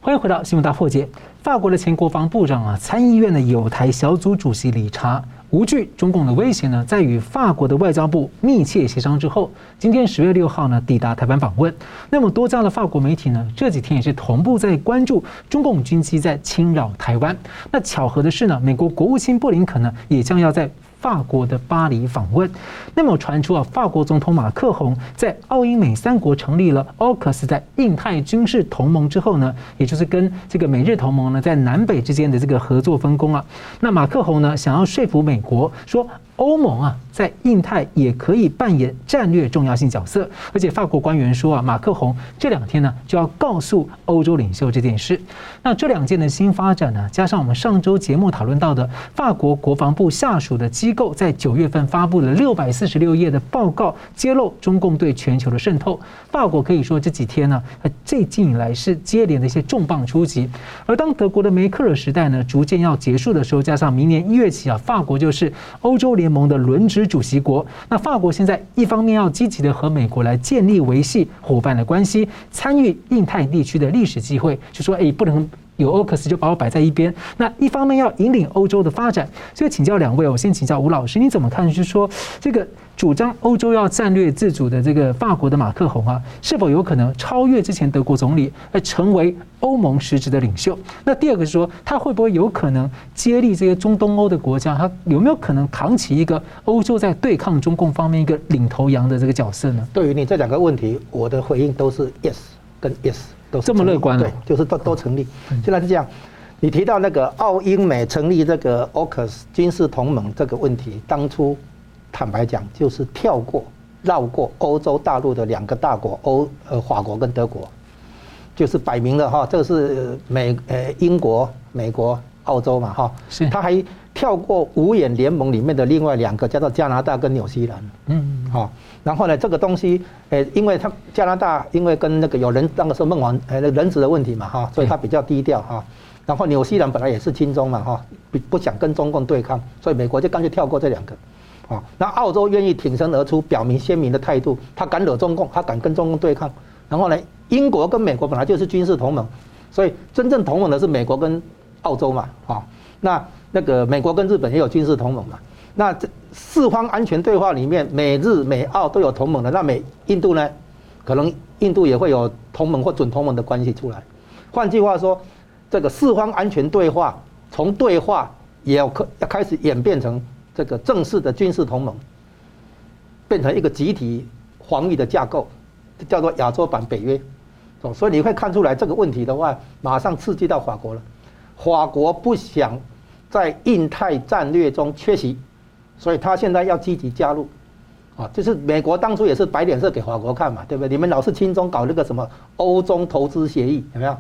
欢迎回到新闻大破解。法国的前国防部长啊，参议院的友台小组主席理查，无惧中共的威胁呢，在与法国的外交部密切协商之后，今天十月六号呢，抵达台湾访问。那么多家的法国媒体呢，这几天也是同步在关注中共军机在侵扰台湾。那巧合的是呢，美国国务卿布林肯呢，也将要在。法国的巴黎访问，那么传出啊，法国总统马克宏在澳英美三国成立了 AUKUS 在印太军事同盟之后呢，也就是跟这个美日同盟呢在南北之间的这个合作分工啊，那马克宏呢想要说服美国说。欧盟啊，在印太也可以扮演战略重要性角色，而且法国官员说啊，马克宏这两天呢就要告诉欧洲领袖这件事。那这两件的新发展呢，加上我们上周节目讨论到的法国国防部下属的机构在九月份发布了六百四十六页的报告，揭露中共对全球的渗透。法国可以说这几天呢，最近以来是接连的一些重磅出击。而当德国的梅克尔时代呢逐渐要结束的时候，加上明年一月起啊，法国就是欧洲联盟的轮值主席国，那法国现在一方面要积极的和美国来建立维系伙伴的关系，参与印太地区的历史机会，就说哎，不能有 AUKUS 就把我摆在一边。那一方面要引领欧洲的发展，所以请教两位，我先请教吴老师，你怎么看？就是说这个。主张欧洲要战略自主的这个法国的马克宏啊，是否有可能超越之前德国总理，而成为欧盟实质的领袖？那第二个是说，他会不会有可能接力这些中东欧的国家？他有没有可能扛起一个欧洲在对抗中共方面一个领头羊的这个角色呢？对于你这两个问题，我的回应都是 yes 跟 yes，都是这么乐观。对，就是都都成立。现在是这样，你提到那个澳英美成立这个 AUKUS 军事同盟这个问题，当初。坦白讲，就是跳过绕过欧洲大陆的两个大国欧呃法国跟德国，就是摆明了哈，这个是美呃英国、美国、澳洲嘛哈，是他还跳过五眼联盟里面的另外两个叫做加拿大跟纽西兰，嗯，好，然后呢这个东西诶，因为他加拿大因为跟那个有人那个时候孟晚呃人质的问题嘛哈，所以他比较低调哈。然后纽西兰本来也是亲中嘛哈，不不想跟中共对抗，所以美国就干脆跳过这两个，啊，那澳洲愿意挺身而出，表明鲜明的态度，他敢惹中共，他敢跟中共对抗。然后呢，英国跟美国本来就是军事同盟，所以真正同盟的是美国跟澳洲嘛，啊，那那个美国跟日本也有军事同盟嘛，那这四方安全对话里面，美日美澳都有同盟的，那美印度呢，可能印度也会有同盟或准同盟的关系出来。换句话说。这个四方安全对话，从对话也要开要开始演变成这个正式的军事同盟，变成一个集体防御的架构，叫做亚洲版北约。所以你会看出来这个问题的话，马上刺激到法国了。法国不想在印太战略中缺席，所以他现在要积极加入。啊，就是美国当初也是摆脸色给法国看嘛，对不对？你们老是轻中搞那个什么欧中投资协议，有没有？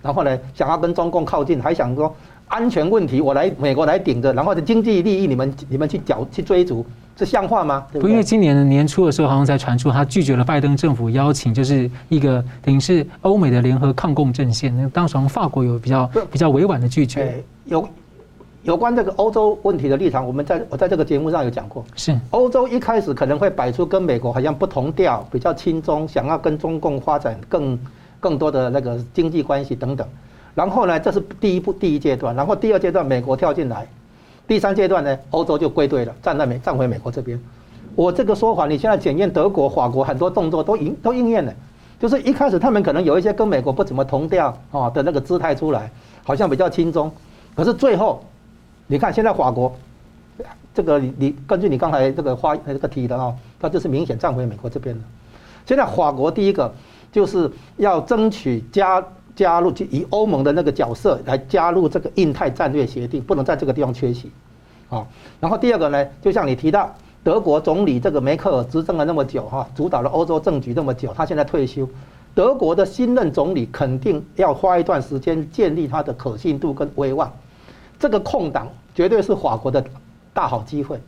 然后呢，想要跟中共靠近，还想说安全问题我来美国来顶着，然后的经济利益你们你们去搅去追逐，这像话吗？对不对？因为今年的年初的时候，好像才传出他拒绝了拜登政府邀请，就是一个等于是欧美的联合抗共阵线。那当时法国有比较比较委婉的拒绝。有有关这个欧洲问题的立场，我们在我在这个节目上有讲过。是欧洲一开始可能会摆出跟美国好像不同调，比较亲中，想要跟中共发展更。更多的那个经济关系等等，然后呢，这是第一步第一阶段，然后第二阶段美国跳进来，第三阶段呢，欧洲就归队了，站在美站回美国这边。我这个说法，你现在检验德国、法国很多动作都应都应验了，就是一开始他们可能有一些跟美国不怎么同调啊的那个姿态出来，好像比较亲中，可是最后，你看现在法国，这个你你根据你刚才这个话这个提的啊，它就是明显站回美国这边了。现在法国第一个。就是要争取加加入，以欧盟的那个角色来加入这个印太战略协定，不能在这个地方缺席，啊。然后第二个呢，就像你提到，德国总理这个梅克尔执政了那么久哈，主导了欧洲政局那么久，他现在退休，德国的新任总理肯定要花一段时间建立他的可信度跟威望，这个空档绝对是法国的大好机会，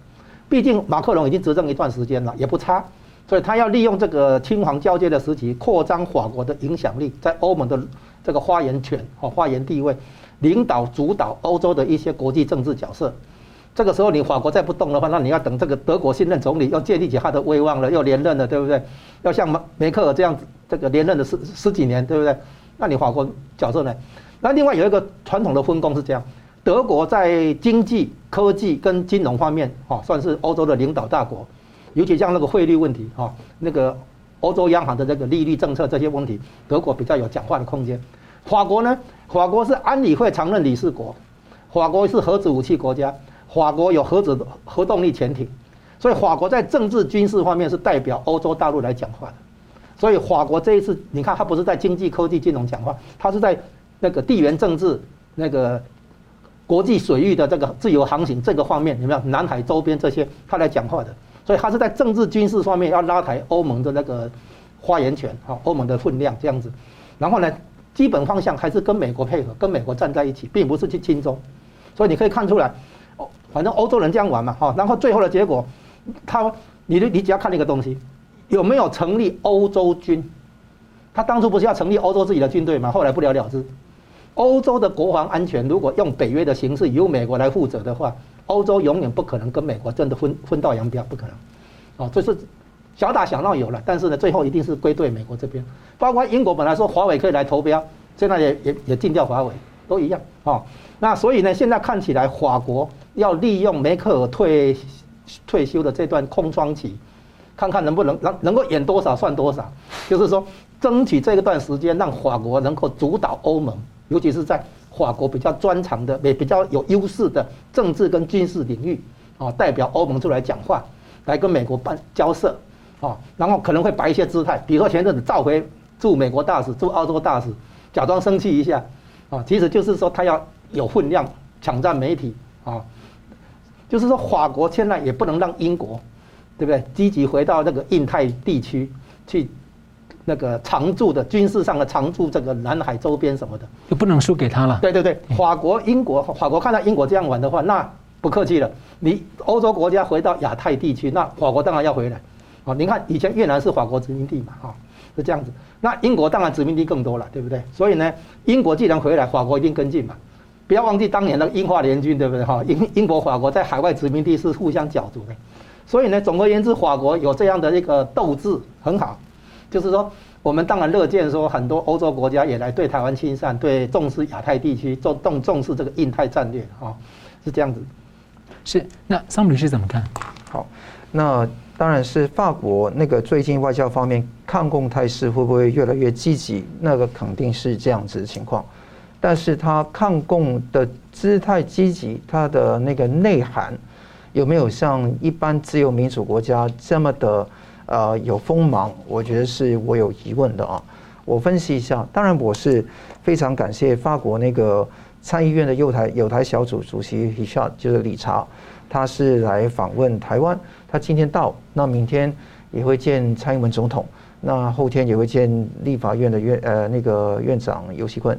毕竟马克龙已经执政一段时间了，也不差。所以他要利用这个青黄交接的时期，扩张法国的影响力，在欧盟的这个发言权和发言地位，领导主导欧洲的一些国际政治角色。这个时候你法国再不动的话，那你要等这个德国新任总理要建立起他的威望了，又连任了，对不对？要像梅梅克尔这样子，这个连任了十十几年，对不对？那你法国角色呢？那另外有一个传统的分工是这样：德国在经济、科技跟金融方面，哈，算是欧洲的领导大国。尤其像那个汇率问题，哈，那个欧洲央行的这个利率政策这些问题，德国比较有讲话的空间。法国呢，法国是安理会常任理事国，法国是核子武器国家，法国有核子核动力潜艇，所以法国在政治军事方面是代表欧洲大陆来讲话的。所以法国这一次，你看他不是在经济、科技、金融讲话，他是在那个地缘政治、那个国际水域的这个自由航行这个方面，有没有？南海周边这些，他来讲话的。所以他是在政治军事方面要拉抬欧盟的那个发言权，哈，欧盟的分量这样子。然后呢，基本方向还是跟美国配合，跟美国站在一起，并不是去亲中。所以你可以看出来，反正欧洲人这样玩嘛，哈。然后最后的结果，他，你你只要看那个东西，有没有成立欧洲军？他当初不是要成立欧洲自己的军队吗？后来不了了之。欧洲的国防安全如果用北约的形式由美国来负责的话。欧洲永远不可能跟美国真的分分道扬镳，不可能，哦，这是小打小闹有了，但是呢，最后一定是归队美国这边。包括英国本来说华为可以来投标，现在也也也禁掉华为，都一样，哦。那所以呢，现在看起来法国要利用梅克尔退退休的这段空窗期，看看能不能能能够演多少算多少，就是说争取这一段时间让法国能够主导欧盟，尤其是在。法国比较专长的，也比较有优势的政治跟军事领域，啊，代表欧盟出来讲话，来跟美国办交涉，啊，然后可能会摆一些姿态，比如说前阵子召回驻美国大使、驻澳洲大使，假装生气一下，啊，其实就是说他要有分量，抢占媒体，啊，就是说法国现在也不能让英国对不对？积极回到那个印太地区去，那个常驻的军事上的常驻，这个南海周边什么的，就不能输给他了。对对对，法国、英国，法国看到英国这样玩的话，那不客气了。你欧洲国家回到亚太地区，那法国当然要回来。啊，您看以前越南是法国殖民地嘛，哈，是这样子。那英国当然殖民地更多了，对不对？所以呢，英国既然回来，法国一定跟进嘛。不要忘记当年的英法联军，对不对？哈，英英国、法国在海外殖民地是互相角逐的，所以呢，总而言之，法国有这样的一个斗志很好。就是说，我们当然乐见说很多欧洲国家也来对台湾亲善，对重视亚太地区，重重重视这个印太战略，哈，是这样子。是，那桑普律师怎么看？好，那当然是法国那个最近外交方面抗共态势会不会越来越积极？那个肯定是这样子的情况。但是他抗共的姿态积极，他的那个内涵有没有像一般自由民主国家这么的呃有锋芒？我觉得是我有疑问的啊。我分析一下，当然我是非常感谢法国那个参议院的右台友台小组主席理查，就是理查，他是来访问台湾，他今天到，那明天也会见蔡英文总统，那后天也会见立法院的院呃那个院长游锡堃。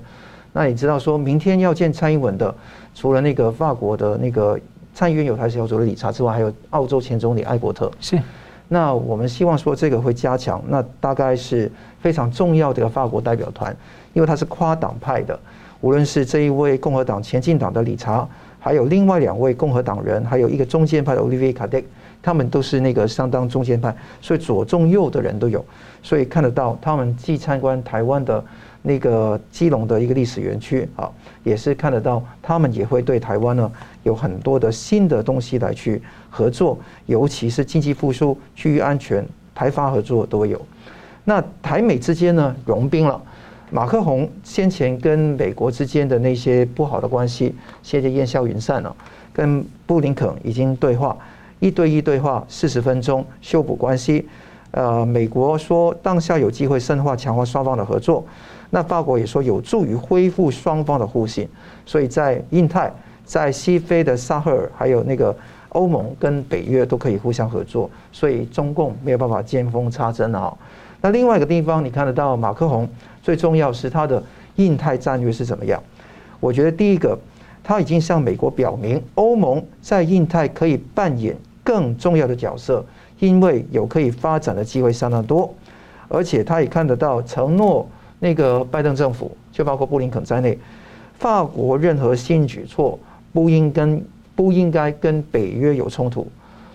那你知道，说明天要见蔡英文的，除了那个法国的那个参议院友台小组的理查之外，还有澳洲前总理艾伯特。是。那我们希望说这个会加强，那大概是非常重要的一个法国代表团，因为他是跨党派的，无论是这一位共和党前进党的理查，还有另外两位共和党人，还有一个中间派的 Olivier Cadic，他们都是那个相当中间派，所以左中右的人都有，所以看得到他们既参观台湾的。那个基隆的一个历史园区啊，也是看得到，他们也会对台湾呢有很多的新的东西来去合作，尤其是经济复苏、区域安全、台法合作都有。那台美之间呢融冰了，马克宏先前跟美国之间的那些不好的关系，现在烟消云散了，跟布林肯已经对话，一对一对话四十分钟修补关系。呃，美国说当下有机会深化强化双方的合作。那法国也说有助于恢复双方的互信，所以在印太、在西非的萨赫尔，还有那个欧盟跟北约都可以互相合作，所以中共没有办法见缝插针啊。那另外一个地方，你看得到马克宏最重要是他的印太战略是怎么样？我觉得第一个，他已经向美国表明，欧盟在印太可以扮演更重要的角色，因为有可以发展的机会相当多，而且他也看得到承诺。那个拜登政府就包括布林肯在内，法国任何新举措不应跟不应该跟北约有冲突。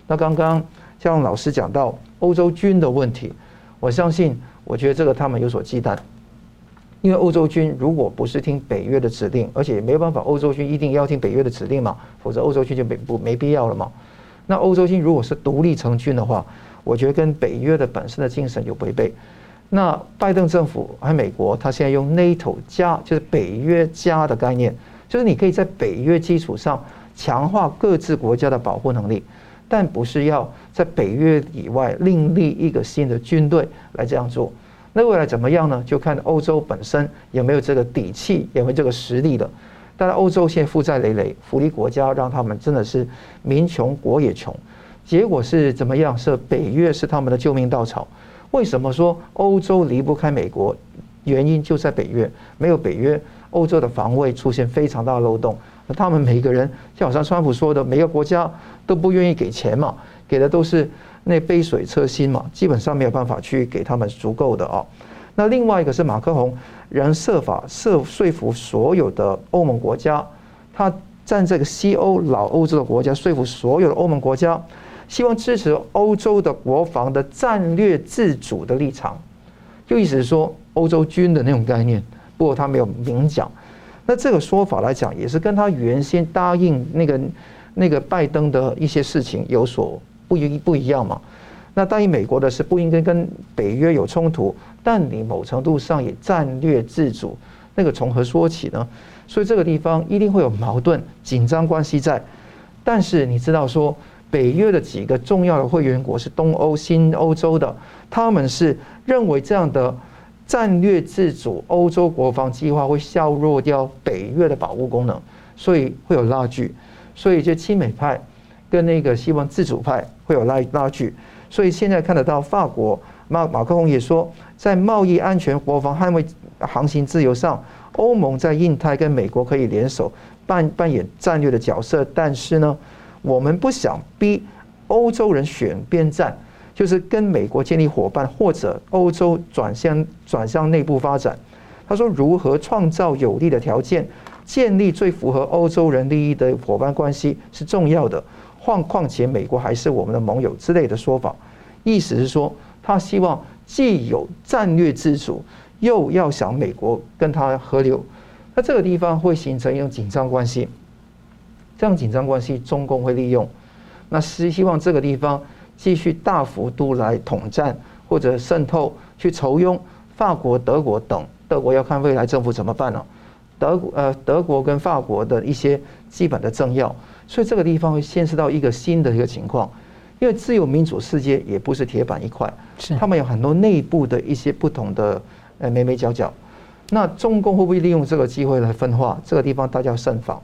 那刚刚像老师讲到欧洲军的问题，我相信，我觉得这个他们有所忌惮，因为欧洲军如果不是听北约的指令，而且也没办法，欧洲军一定要听北约的指令嘛，否则欧洲军就没不没必要了嘛。那欧洲军如果是独立成军的话，我觉得跟北约的本身的精神有违背。那拜登政府还美国，他现在用 NATO 加，就是北约加的概念，就是你可以在北约基础上强化各自国家的保护能力，但不是要在北约以外另立一个新的军队来这样做。那未来怎么样呢？就看欧洲本身有没有这个底气，有没有这个实力了。但是，欧洲现在负债累累，福利国家让他们真的是民穷国也穷，结果是怎么样？是北约是他们的救命稻草。为什么说欧洲离不开美国？原因就在北约，没有北约，欧洲的防卫出现非常大的漏洞。他们每个人，就好像川普说的，每个国家都不愿意给钱嘛，给的都是那杯水车薪嘛，基本上没有办法去给他们足够的啊。那另外一个是马克宏，仍设法设说服所有的欧盟国家，他站这个西欧老欧洲的国家，说服所有的欧盟国家。希望支持欧洲的国防的战略自主的立场，就意思是说欧洲军的那种概念。不过他没有明讲。那这个说法来讲，也是跟他原先答应那个那个拜登的一些事情有所不一不一样嘛。那答应美国的是不应该跟北约有冲突，但你某程度上也战略自主，那个从何说起呢？所以这个地方一定会有矛盾、紧张关系在。但是你知道说。北约的几个重要的会员国是东欧、新欧洲的，他们是认为这样的战略自主欧洲国防计划会削弱掉北约的保护功能，所以会有拉锯，所以就亲美派跟那个希望自主派会有拉拉锯。所以现在看得到，法国马马克龙也说，在贸易、安全、国防、捍卫航行自由上，欧盟在印太跟美国可以联手扮扮演战略的角色。但是呢，我们不想逼欧洲人选边站，就是跟美国建立伙伴，或者欧洲转向转向内部发展。他说，如何创造有利的条件，建立最符合欧洲人利益的伙伴关系是重要的。况况且，美国还是我们的盟友之类的说法，意思是说，他希望既有战略自主，又要想美国跟他合流，那这个地方会形成一种紧张关系。这样紧张关系，中共会利用，那是希望这个地方继续大幅度来统战或者渗透，去酬庸法国、德国等。德国要看未来政府怎么办呢？德国呃，德国跟法国的一些基本的政要。所以这个地方会牵涉到一个新的一个情况，因为自由民主世界也不是铁板一块，是他们有很多内部的一些不同的呃眉眉角角。那中共会不会利用这个机会来分化？这个地方大家要慎防。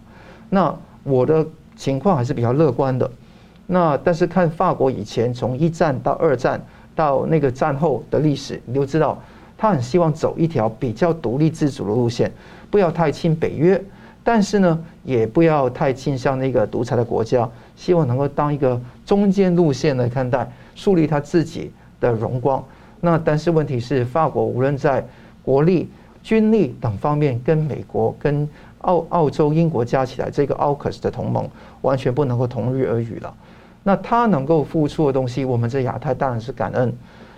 那我的情况还是比较乐观的。那但是看法国以前从一战到二战到那个战后的历史，你就知道他很希望走一条比较独立自主的路线，不要太亲北约。但是呢，也不要太倾向那个独裁的国家，希望能够当一个中间路线来看待，树立他自己的荣光。那但是问题是，法国无论在国力、军力等方面，跟美国、跟澳澳洲、英国加起来，这个 AUKUS 的同盟完全不能够同日而语了。那他能够付出的东西，我们在亚太当然是感恩。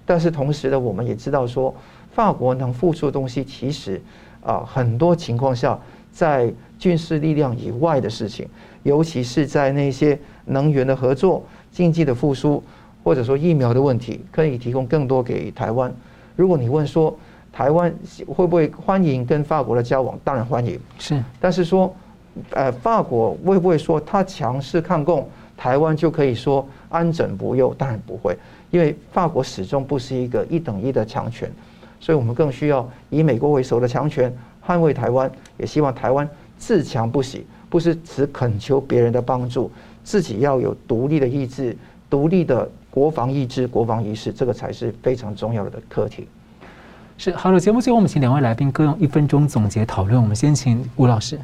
但是同时呢，我们也知道说，法国能付出的东西，其实啊，很多情况下在。军事力量以外的事情，尤其是在那些能源的合作、经济的复苏，或者说疫苗的问题，可以提供更多给台湾。如果你问说台湾会不会欢迎跟法国的交往，当然欢迎。是，但是说，呃，法国会不会说他强势抗共，台湾就可以说安枕无忧？当然不会，因为法国始终不是一个一等一的强权，所以我们更需要以美国为首的强权捍卫台湾，也希望台湾。自强不息，不是只恳求别人的帮助，自己要有独立的意志、独立的国防意志、国防意识，这个才是非常重要的课题。是好了，节目最后我们请两位来宾各用一分钟总结讨论。我们先请吴老师。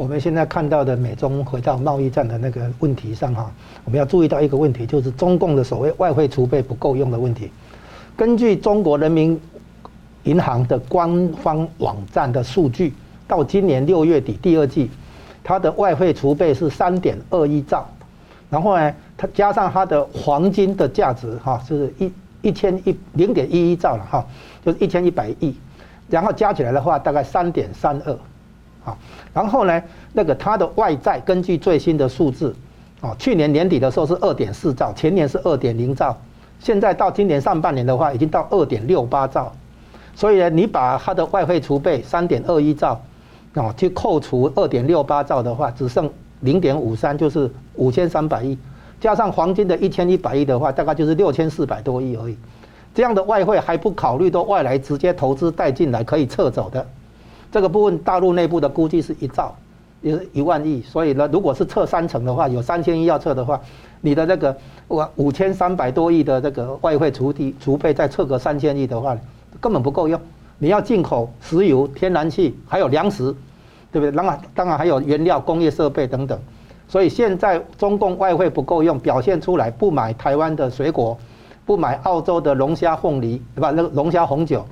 我们现在看到的美中回到贸易战的那个问题上哈，我们要注意到一个问题，就是中共的所谓外汇储备不够用的问题。根据中国人民银行的官方网站的数据。到今年六月底第二季，它的外汇储备是三点二一兆，然后呢，它加上它的黄金的价值哈，是一一千一零点一一兆了哈，就是一千一百亿，然后加起来的话大概三点三二，啊，然后呢，那个它的外债根据最新的数字，啊，去年年底的时候是二点四兆，前年是二点零兆，现在到今年上半年的话已经到二点六八兆，所以呢，你把它的外汇储备三点二一兆。啊，去扣除二点六八兆的话，只剩零点五三，就是五千三百亿，加上黄金的一千一百亿的话，大概就是六千四百多亿而已。这样的外汇还不考虑到外来直接投资带进来可以撤走的，这个部分大陆内部的估计是一兆，也是一万亿。所以呢，如果是撤三成的话，有三千亿要撤的话，你的那个五五千三百多亿的这个外汇储底储备再撤个三千亿的话，根本不够用。你要进口石油、天然气，还有粮食，对不对？当然，当然还有原料、工业设备等等。所以现在中共外汇不够用，表现出来不买台湾的水果，不买澳洲的龙虾、凤梨，对吧？那个龙虾、红酒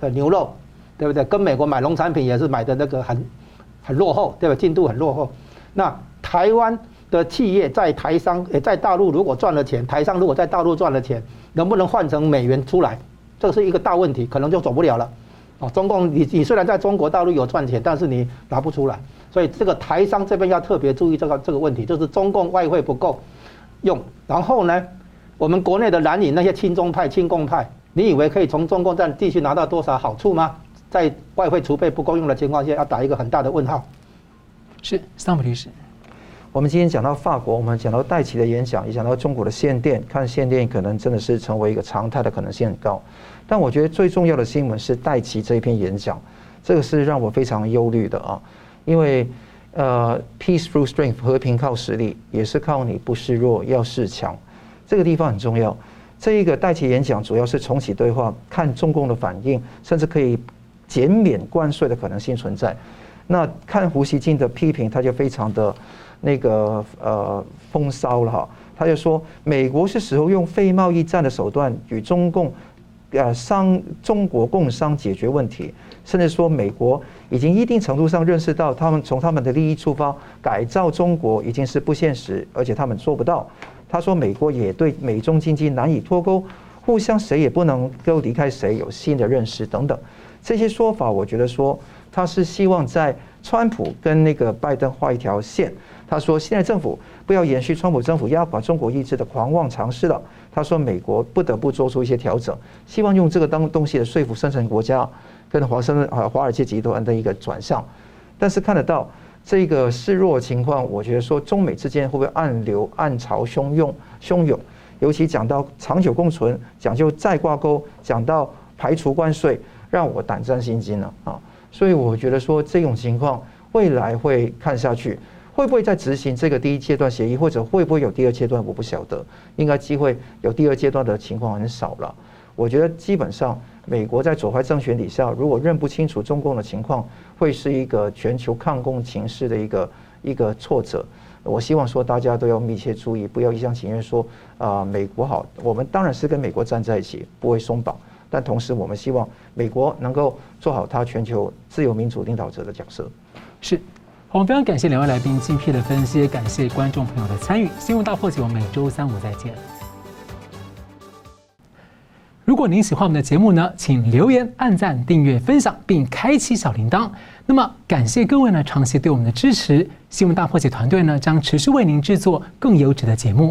的牛肉，对不对？跟美国买农产品也是买的那个很很落后，对吧？进度很落后。那台湾的企业在台商也在大陆，如果赚了钱，台商如果在大陆赚了钱，能不能换成美元出来？这是一个大问题，可能就走不了了。哦，中共，你你虽然在中国大陆有赚钱，但是你拿不出来，所以这个台商这边要特别注意这个这个问题，就是中共外汇不够用。然后呢，我们国内的蓝营那些亲中派、亲共派，你以为可以从中共这继续拿到多少好处吗？在外汇储备不够用的情况下，要打一个很大的问号。是，桑普律师。我们今天讲到法国，我们讲到戴琪的演讲，也讲到中国的限电，看限电可能真的是成为一个常态的可能性很高。但我觉得最重要的新闻是戴琪这一篇演讲，这个是让我非常忧虑的啊，因为呃，peace through strength 和平靠实力，也是靠你不示弱要示强。这个地方很重要。这一个戴琪演讲主要是重启对话，看中共的反应，甚至可以减免关税的可能性存在。那看胡锡进的批评，他就非常的那个呃风骚了哈。他就说，美国是时候用非贸易战的手段与中共。呃，商中国共商解决问题，甚至说美国已经一定程度上认识到，他们从他们的利益出发改造中国已经是不现实，而且他们做不到。他说，美国也对美中经济难以脱钩，互相谁也不能够离开谁，有新的认识等等。这些说法，我觉得说他是希望在川普跟那个拜登画一条线。他说，现在政府不要延续川普政府压垮中国意志的狂妄尝试了。他说：“美国不得不做出一些调整，希望用这个当东西来说服生产国家跟华盛顿啊华尔街集团的一个转向。但是看得到这个示弱情况，我觉得说中美之间会不会暗流暗潮汹涌汹涌？尤其讲到长久共存，讲究再挂钩，讲到排除关税，让我胆战心惊了啊！所以我觉得说这种情况未来会看下去。”会不会再执行这个第一阶段协议，或者会不会有第二阶段？我不晓得，应该机会有第二阶段的情况很少了。我觉得基本上，美国在左派政权底下，如果认不清楚中共的情况，会是一个全球抗共情势的一个一个挫折。我希望说大家都要密切注意，不要一厢情愿说啊，美国好，我们当然是跟美国站在一起，不会松绑。但同时，我们希望美国能够做好它全球自由民主领导者的角色。是。我们非常感谢两位来宾精辟的分析，也感谢观众朋友的参与。新闻大破解，我们每周三五再见。如果您喜欢我们的节目呢，请留言、按赞、订阅、分享，并开启小铃铛。那么，感谢各位呢长期对我们的支持。新闻大破解团队呢将持续为您制作更优质的节目。